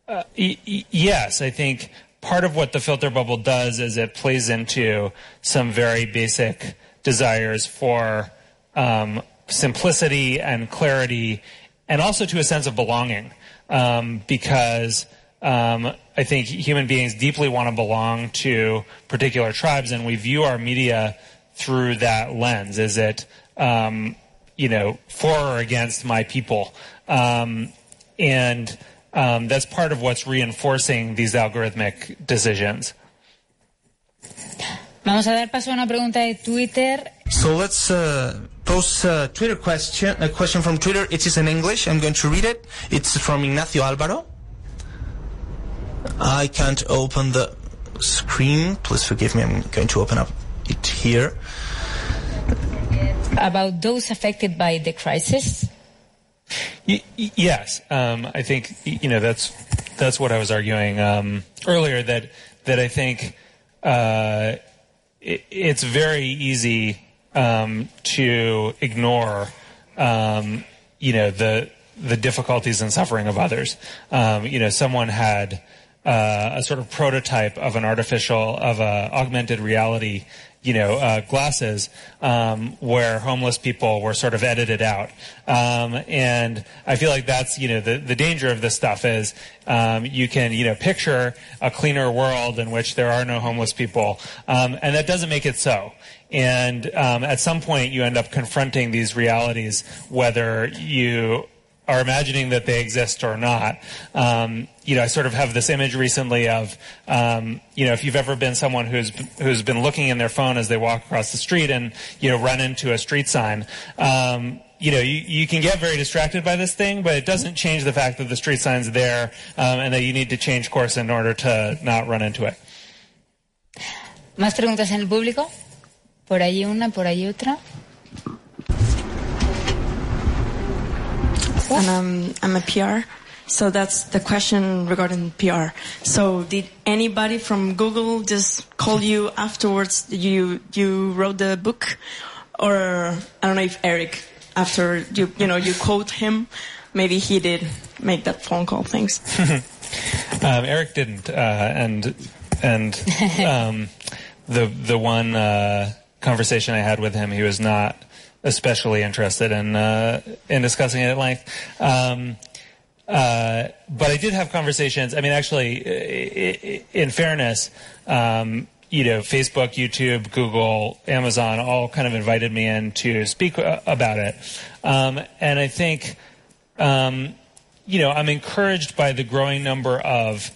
uh, y- y- yes i think part of what the filter bubble does is it plays into some very basic desires for um, simplicity and clarity and also to a sense of belonging um, because um, I think human beings deeply want to belong to particular tribes, and we view our media through that lens. Is it, um, you know, for or against my people? Um, and um, that's part of what's reinforcing these algorithmic decisions. Vamos a dar paso a una pregunta de Twitter. So let's uh, post a Twitter question, a question from Twitter. It is in English. I'm going to read it. It's from Ignacio Alvaro. I can't open the screen. Please forgive me. I'm going to open up it here. about those affected by the crisis. Y- y- yes, um, I think you know that's that's what I was arguing um, earlier. That that I think uh, it, it's very easy um, to ignore, um, you know, the the difficulties and suffering of others. Um, you know, someone had uh, a sort of prototype of an artificial of a augmented reality you know, uh, glasses um, where homeless people were sort of edited out. Um, and I feel like that's, you know, the, the danger of this stuff is um, you can, you know, picture a cleaner world in which there are no homeless people. Um, and that doesn't make it so. And um, at some point you end up confronting these realities, whether you are imagining that they exist or not. Um, you know, I sort of have this image recently of, um, you know, if you've ever been someone who's who's been looking in their phone as they walk across the street and you know run into a street sign. Um, you know, you, you can get very distracted by this thing, but it doesn't change the fact that the street sign's there um, and that you need to change course in order to not run into it. ¿Más preguntas en el público? Por allí una, por allí otra. And I'm, I'm a PR. So that's the question regarding PR. So did anybody from Google just call you afterwards? You you wrote the book, or I don't know if Eric after you you know you quote him, maybe he did make that phone call. Thanks. *laughs* Um, Eric didn't, uh, and and *laughs* um, the the one uh, conversation I had with him, he was not especially interested in uh, in discussing it at length. Um, uh, but I did have conversations. I mean, actually, in fairness, um, you know, Facebook, YouTube, Google, Amazon all kind of invited me in to speak uh, about it, um, and I think. Um, you know, I'm encouraged by the growing number of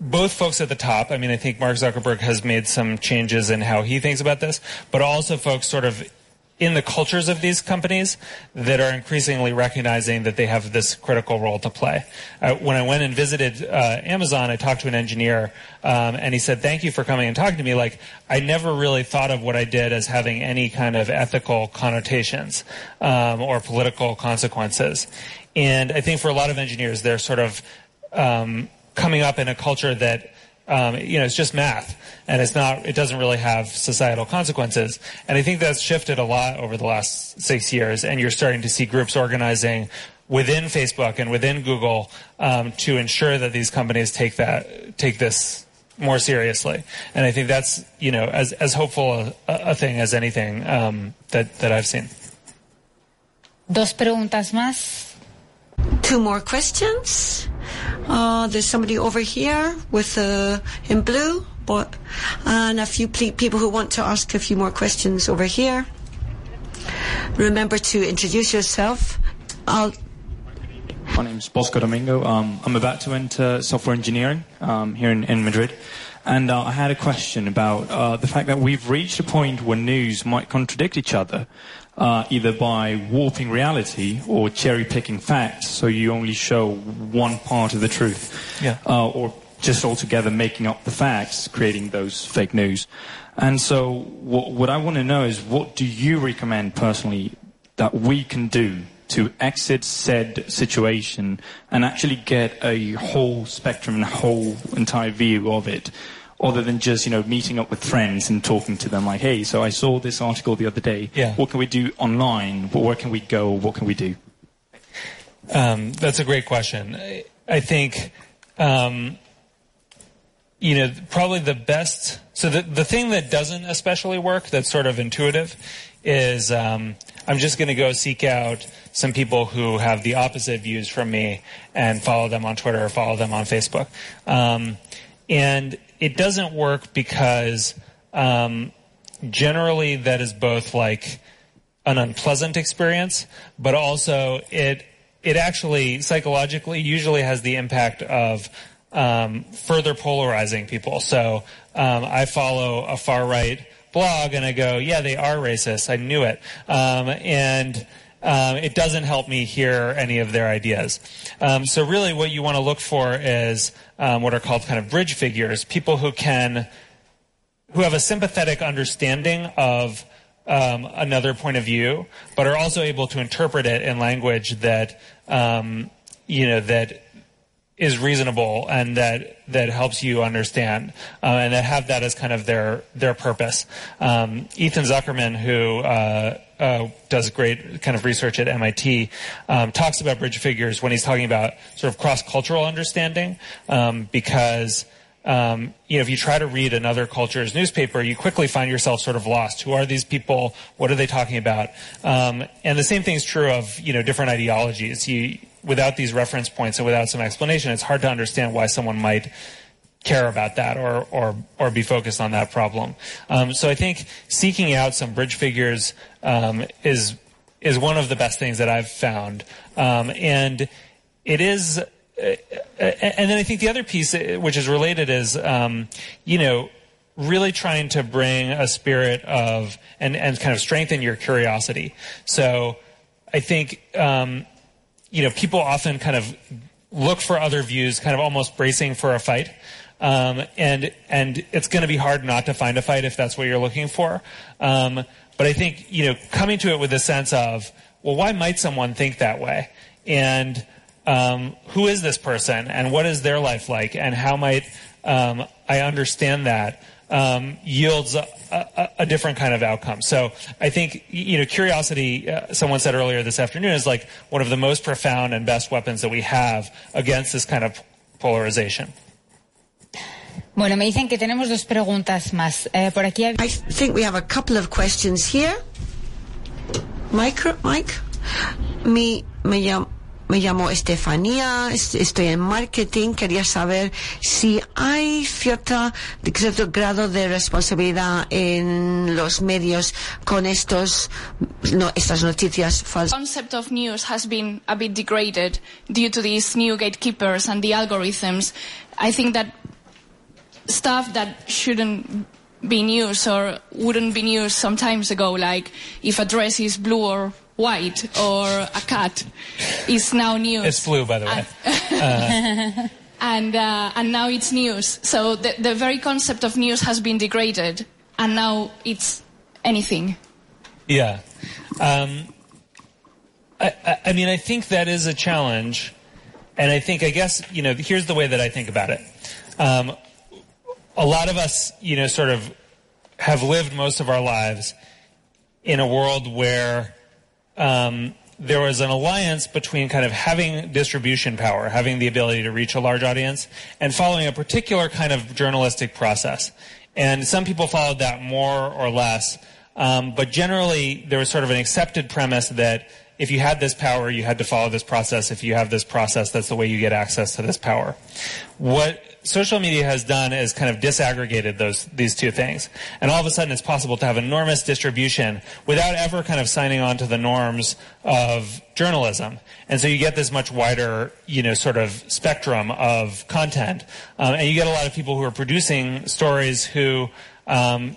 both folks at the top. I mean, I think Mark Zuckerberg has made some changes in how he thinks about this, but also folks sort of in the cultures of these companies that are increasingly recognizing that they have this critical role to play. Uh, when I went and visited uh, Amazon, I talked to an engineer, um, and he said, "Thank you for coming and talking to me." Like, I never really thought of what I did as having any kind of ethical connotations um, or political consequences. And I think for a lot of engineers, they're sort of um, coming up in a culture that um, you know it's just math and it's not it doesn't really have societal consequences. And i think that's shifted a lot over the last six years and you're starting to see groups organizing within facebook and within google um, to ensure that these companies take that take this more seriously. And i think that's you know as as hopeful a, a thing as anything um, that that i've seen. Dos preguntas más. Two more questions. Uh, there's somebody over here with uh, in blue, but, and a few ple- people who want to ask a few more questions over here. Remember to introduce yourself. I'll My Bosco Domingo. Um, I'm about to enter software engineering um, here in, in Madrid. And uh, I had a question about uh, the fact that we've reached a point where news might contradict each other, uh, either by warping reality or cherry picking facts, so you only show one part of the truth, Yeah. uh, or just altogether making up the facts, creating those fake news. And so, what, what I want to know is what do you recommend personally that we can do to exit said situation and actually get a whole spectrum and a whole entire view of it other than just you know meeting up with friends and talking to them like hey so i saw this article the other day Yeah. what can we do online where can we go what can we do Um, that's a great question. I, I think, um, you know, probably the best. So the the thing that doesn't especially work, that's sort of intuitive, is um, I'm just going to go seek out some people who have the opposite views from me and follow them on Twitter or follow them on Facebook. And it doesn't work because um, generally that is both like an unpleasant experience, but also it it actually psychologically usually has the impact of um, further polarizing people. So um, I follow a far right blog and I go, yeah, they are racist. I knew it, um, and. Um, it doesn't help me hear any of their ideas. Um, so really, what you want to look for is um, what are called kind of bridge figures, people who can who have a sympathetic understanding of um, another point of view, but are also able to interpret it in language that um, you know that is reasonable and that that helps you understand, uh, and that have that as kind of their their purpose. Um, Ethan Zuckerman, who uh, uh, does great kind of research at MIT, um, talks about bridge figures when he's talking about sort of cross cultural understanding, um, because um, you know, if you try to read another culture's newspaper, you quickly find yourself sort of lost. Who are these people? What are they talking about? Um, and the same thing is true of you know different ideologies. You, without these reference points and without some explanation, it's hard to understand why someone might care about that or or or be focused on that problem. Um, so I think seeking out some bridge figures um, is is one of the best things that I've found, um, and it is. uh, and then I think the other piece, uh, which is related, is um, you know really trying to bring a spirit of and and kind of strengthen your curiosity. So I think um, you know people often kind of look for other views, kind of almost bracing for a fight. Um, and and it's going to be hard not to find a fight if that's what you're looking for. Um, but I think you know coming to it with a sense of well, why might someone think that way, and um, who is this person, and what is their life like, and how might um, I understand that um, yields a, a, a, different kind of outcome. So I think, you know, curiosity, uh, someone said earlier this afternoon, is like one of the most profound and best weapons that we have against this kind of polarization. Bueno, me dicen que tenemos dos preguntas más. Eh, por aquí hay... I think we have a couple of questions here. Mike, Mike, me, me llamo me llamo Estefanía, estoy en marketing. Quería saber si hay cierta, cierto grado de responsabilidad en los medios con estos, no, estas noticias falsas. Concept of news has been a bit degraded due to these new gatekeepers and the algorithms. I think that stuff that shouldn't be news or wouldn't be news some times ago, like if a dress is blue or white or a cat is now news. It's blue, by the way. uh. *laughs* and uh, and now it's news. So the, the very concept of news has been degraded, and now it's anything. Yeah. Um, I, I mean, I think that is a challenge. And I think, I guess, you know, here's the way that I think about it. Um, a lot of us, you know, sort of have lived most of our lives in a world where um, there was an alliance between kind of having distribution power, having the ability to reach a large audience, and following a particular kind of journalistic process. And some people followed that more or less, um, but generally there was sort of an accepted premise that if you had this power, you had to follow this process. If you have this process, that's the way you get access to this power. What social media has done is kind of disaggregated those these two things, and all of a sudden it's possible to have enormous distribution without ever kind of signing on to the norms of journalism, and so you get this much wider, you know, sort of spectrum of content, um, and you get a lot of people who are producing stories who, um,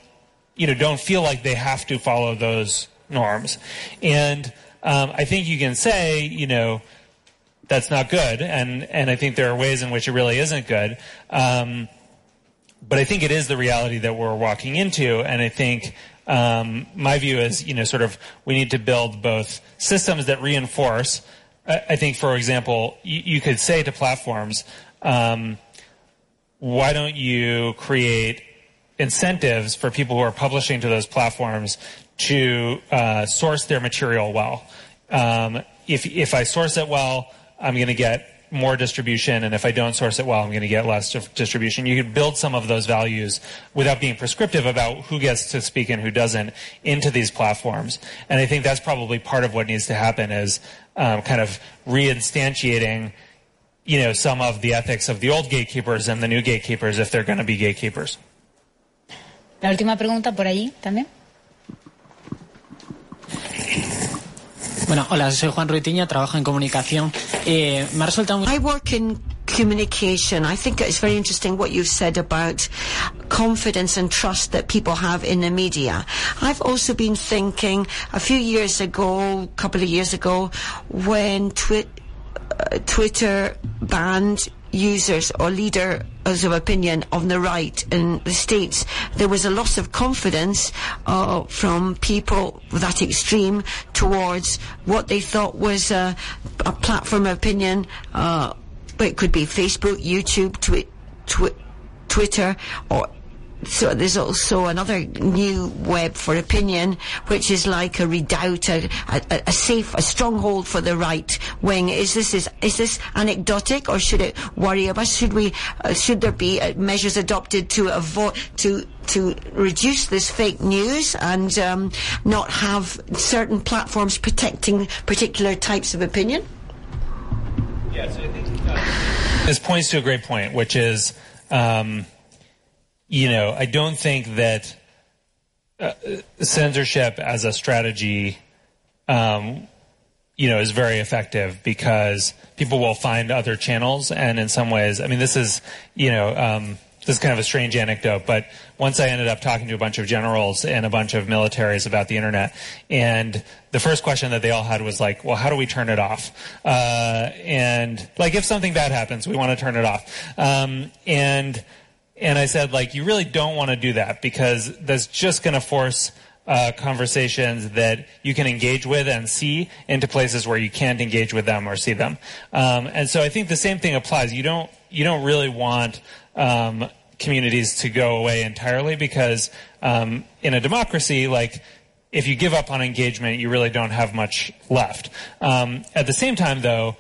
you know, don't feel like they have to follow those norms, and um, I think you can say, you know that's not good, and and I think there are ways in which it really isn't good. Um, but I think it is the reality that we're walking into, and I think um, my view is, you know, sort of we need to build both systems that reinforce. I, I think, for example, you, you, could say to platforms, um, why don't you create incentives for people who are publishing to those platforms to uh, source their material well? Um, if if I source it well, I'm going to get more distribution, and if I don't source it well, I'm going to get less distribution. You could build some of those values without being prescriptive about who gets to speak and who doesn't into these platforms. And I think that's probably part of what needs to happen is um, kind of reinstantiating, you know, some of the ethics of the old gatekeepers and the new gatekeepers if they're going to be gatekeepers. La última pregunta por allí también. Bueno, hola, soy Juan Ruitiña, trabajo en comunicación. Eh, me ha resultado muy... I work in communication. I think it's very interesting what you've said about confidence and trust that people have in the media. I've also been thinking a few years ago, a couple of years ago, when uh, Twitter banned users or leaders of opinion on the right in the States, there was a loss of confidence uh, from people that extreme towards what they thought was a, a platform of opinion. Uh, it could be Facebook, YouTube, twi- twi- Twitter, or so there's also another new web for opinion, which is like a redoubt, a, a, a, safe, a stronghold for the right wing. Is this is, is this anecdotic, or should it worry us? Should we uh, should there be uh, measures adopted to avoid to to reduce this fake news and um, not have certain platforms protecting particular types of opinion? Yes, I think this points to a great point, which is. Um, you know, I don't think that uh, censorship as a strategy, um, you know, is very effective because people will find other channels. And in some ways, I mean, this is, you know, um, this is kind of a strange anecdote, but once I ended up talking to a bunch of generals and a bunch of militaries about the internet, and the first question that they all had was like, "Well, how do we turn it off?" Uh, and like, if something bad happens, we want to turn it off. Um, and and I said, like, you really don't want to do that because that's just going to force uh, conversations that you can engage with and see into places where you can't engage with them or see them. Um, and so I think the same thing applies. You don't you don't really want um, communities to go away entirely because um, in a democracy, like if you give up on engagement, you really don't have much left. Um, at the same time, though,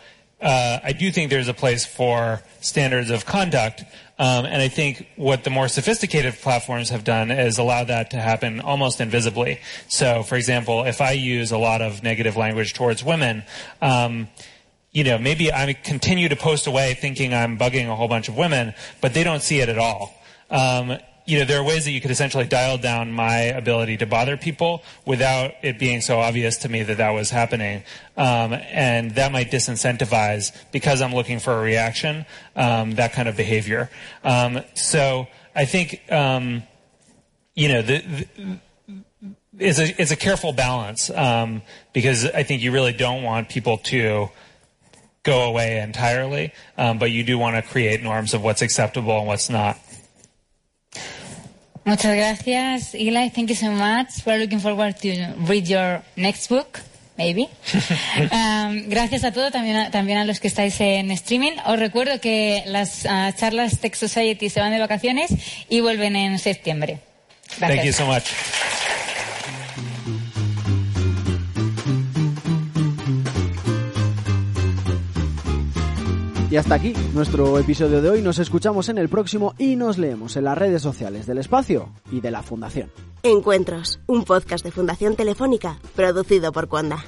uh, I do think there's a place for standards of conduct. Um, and I think what the more sophisticated platforms have done is allow that to happen almost invisibly. So, for example, if I use a lot of negative language towards women, um, you know, maybe I continue to post away thinking I'm bugging a whole bunch of women, but they don't see it at all. Um, you know, there are ways that you could essentially dial down my ability to bother people without it being so obvious to me that that was happening. Um, and that might disincentivize, because I'm looking for a reaction, um, that kind of behavior. Um, so I think, um, you know, the, the it's a, it's a careful balance um, because I think you really don't want people to go away entirely, um, but you do want to create norms of what's acceptable and what's not. Muchas gracias, Eli. Thank you so much. We're looking forward to read your next book. Maybe. *laughs* Um, gracias a todos, también a, también a los que estáis en streaming. Os recuerdo que las uh, charlas Tech Society se van de vacaciones y vuelven en septiembre. Gracias. Thank you so much. Y hasta aquí nuestro episodio de hoy. Nos escuchamos en el próximo y nos leemos en las redes sociales del espacio y de la Fundación. Encuentros, un podcast de Fundación Telefónica producido por Cuanda.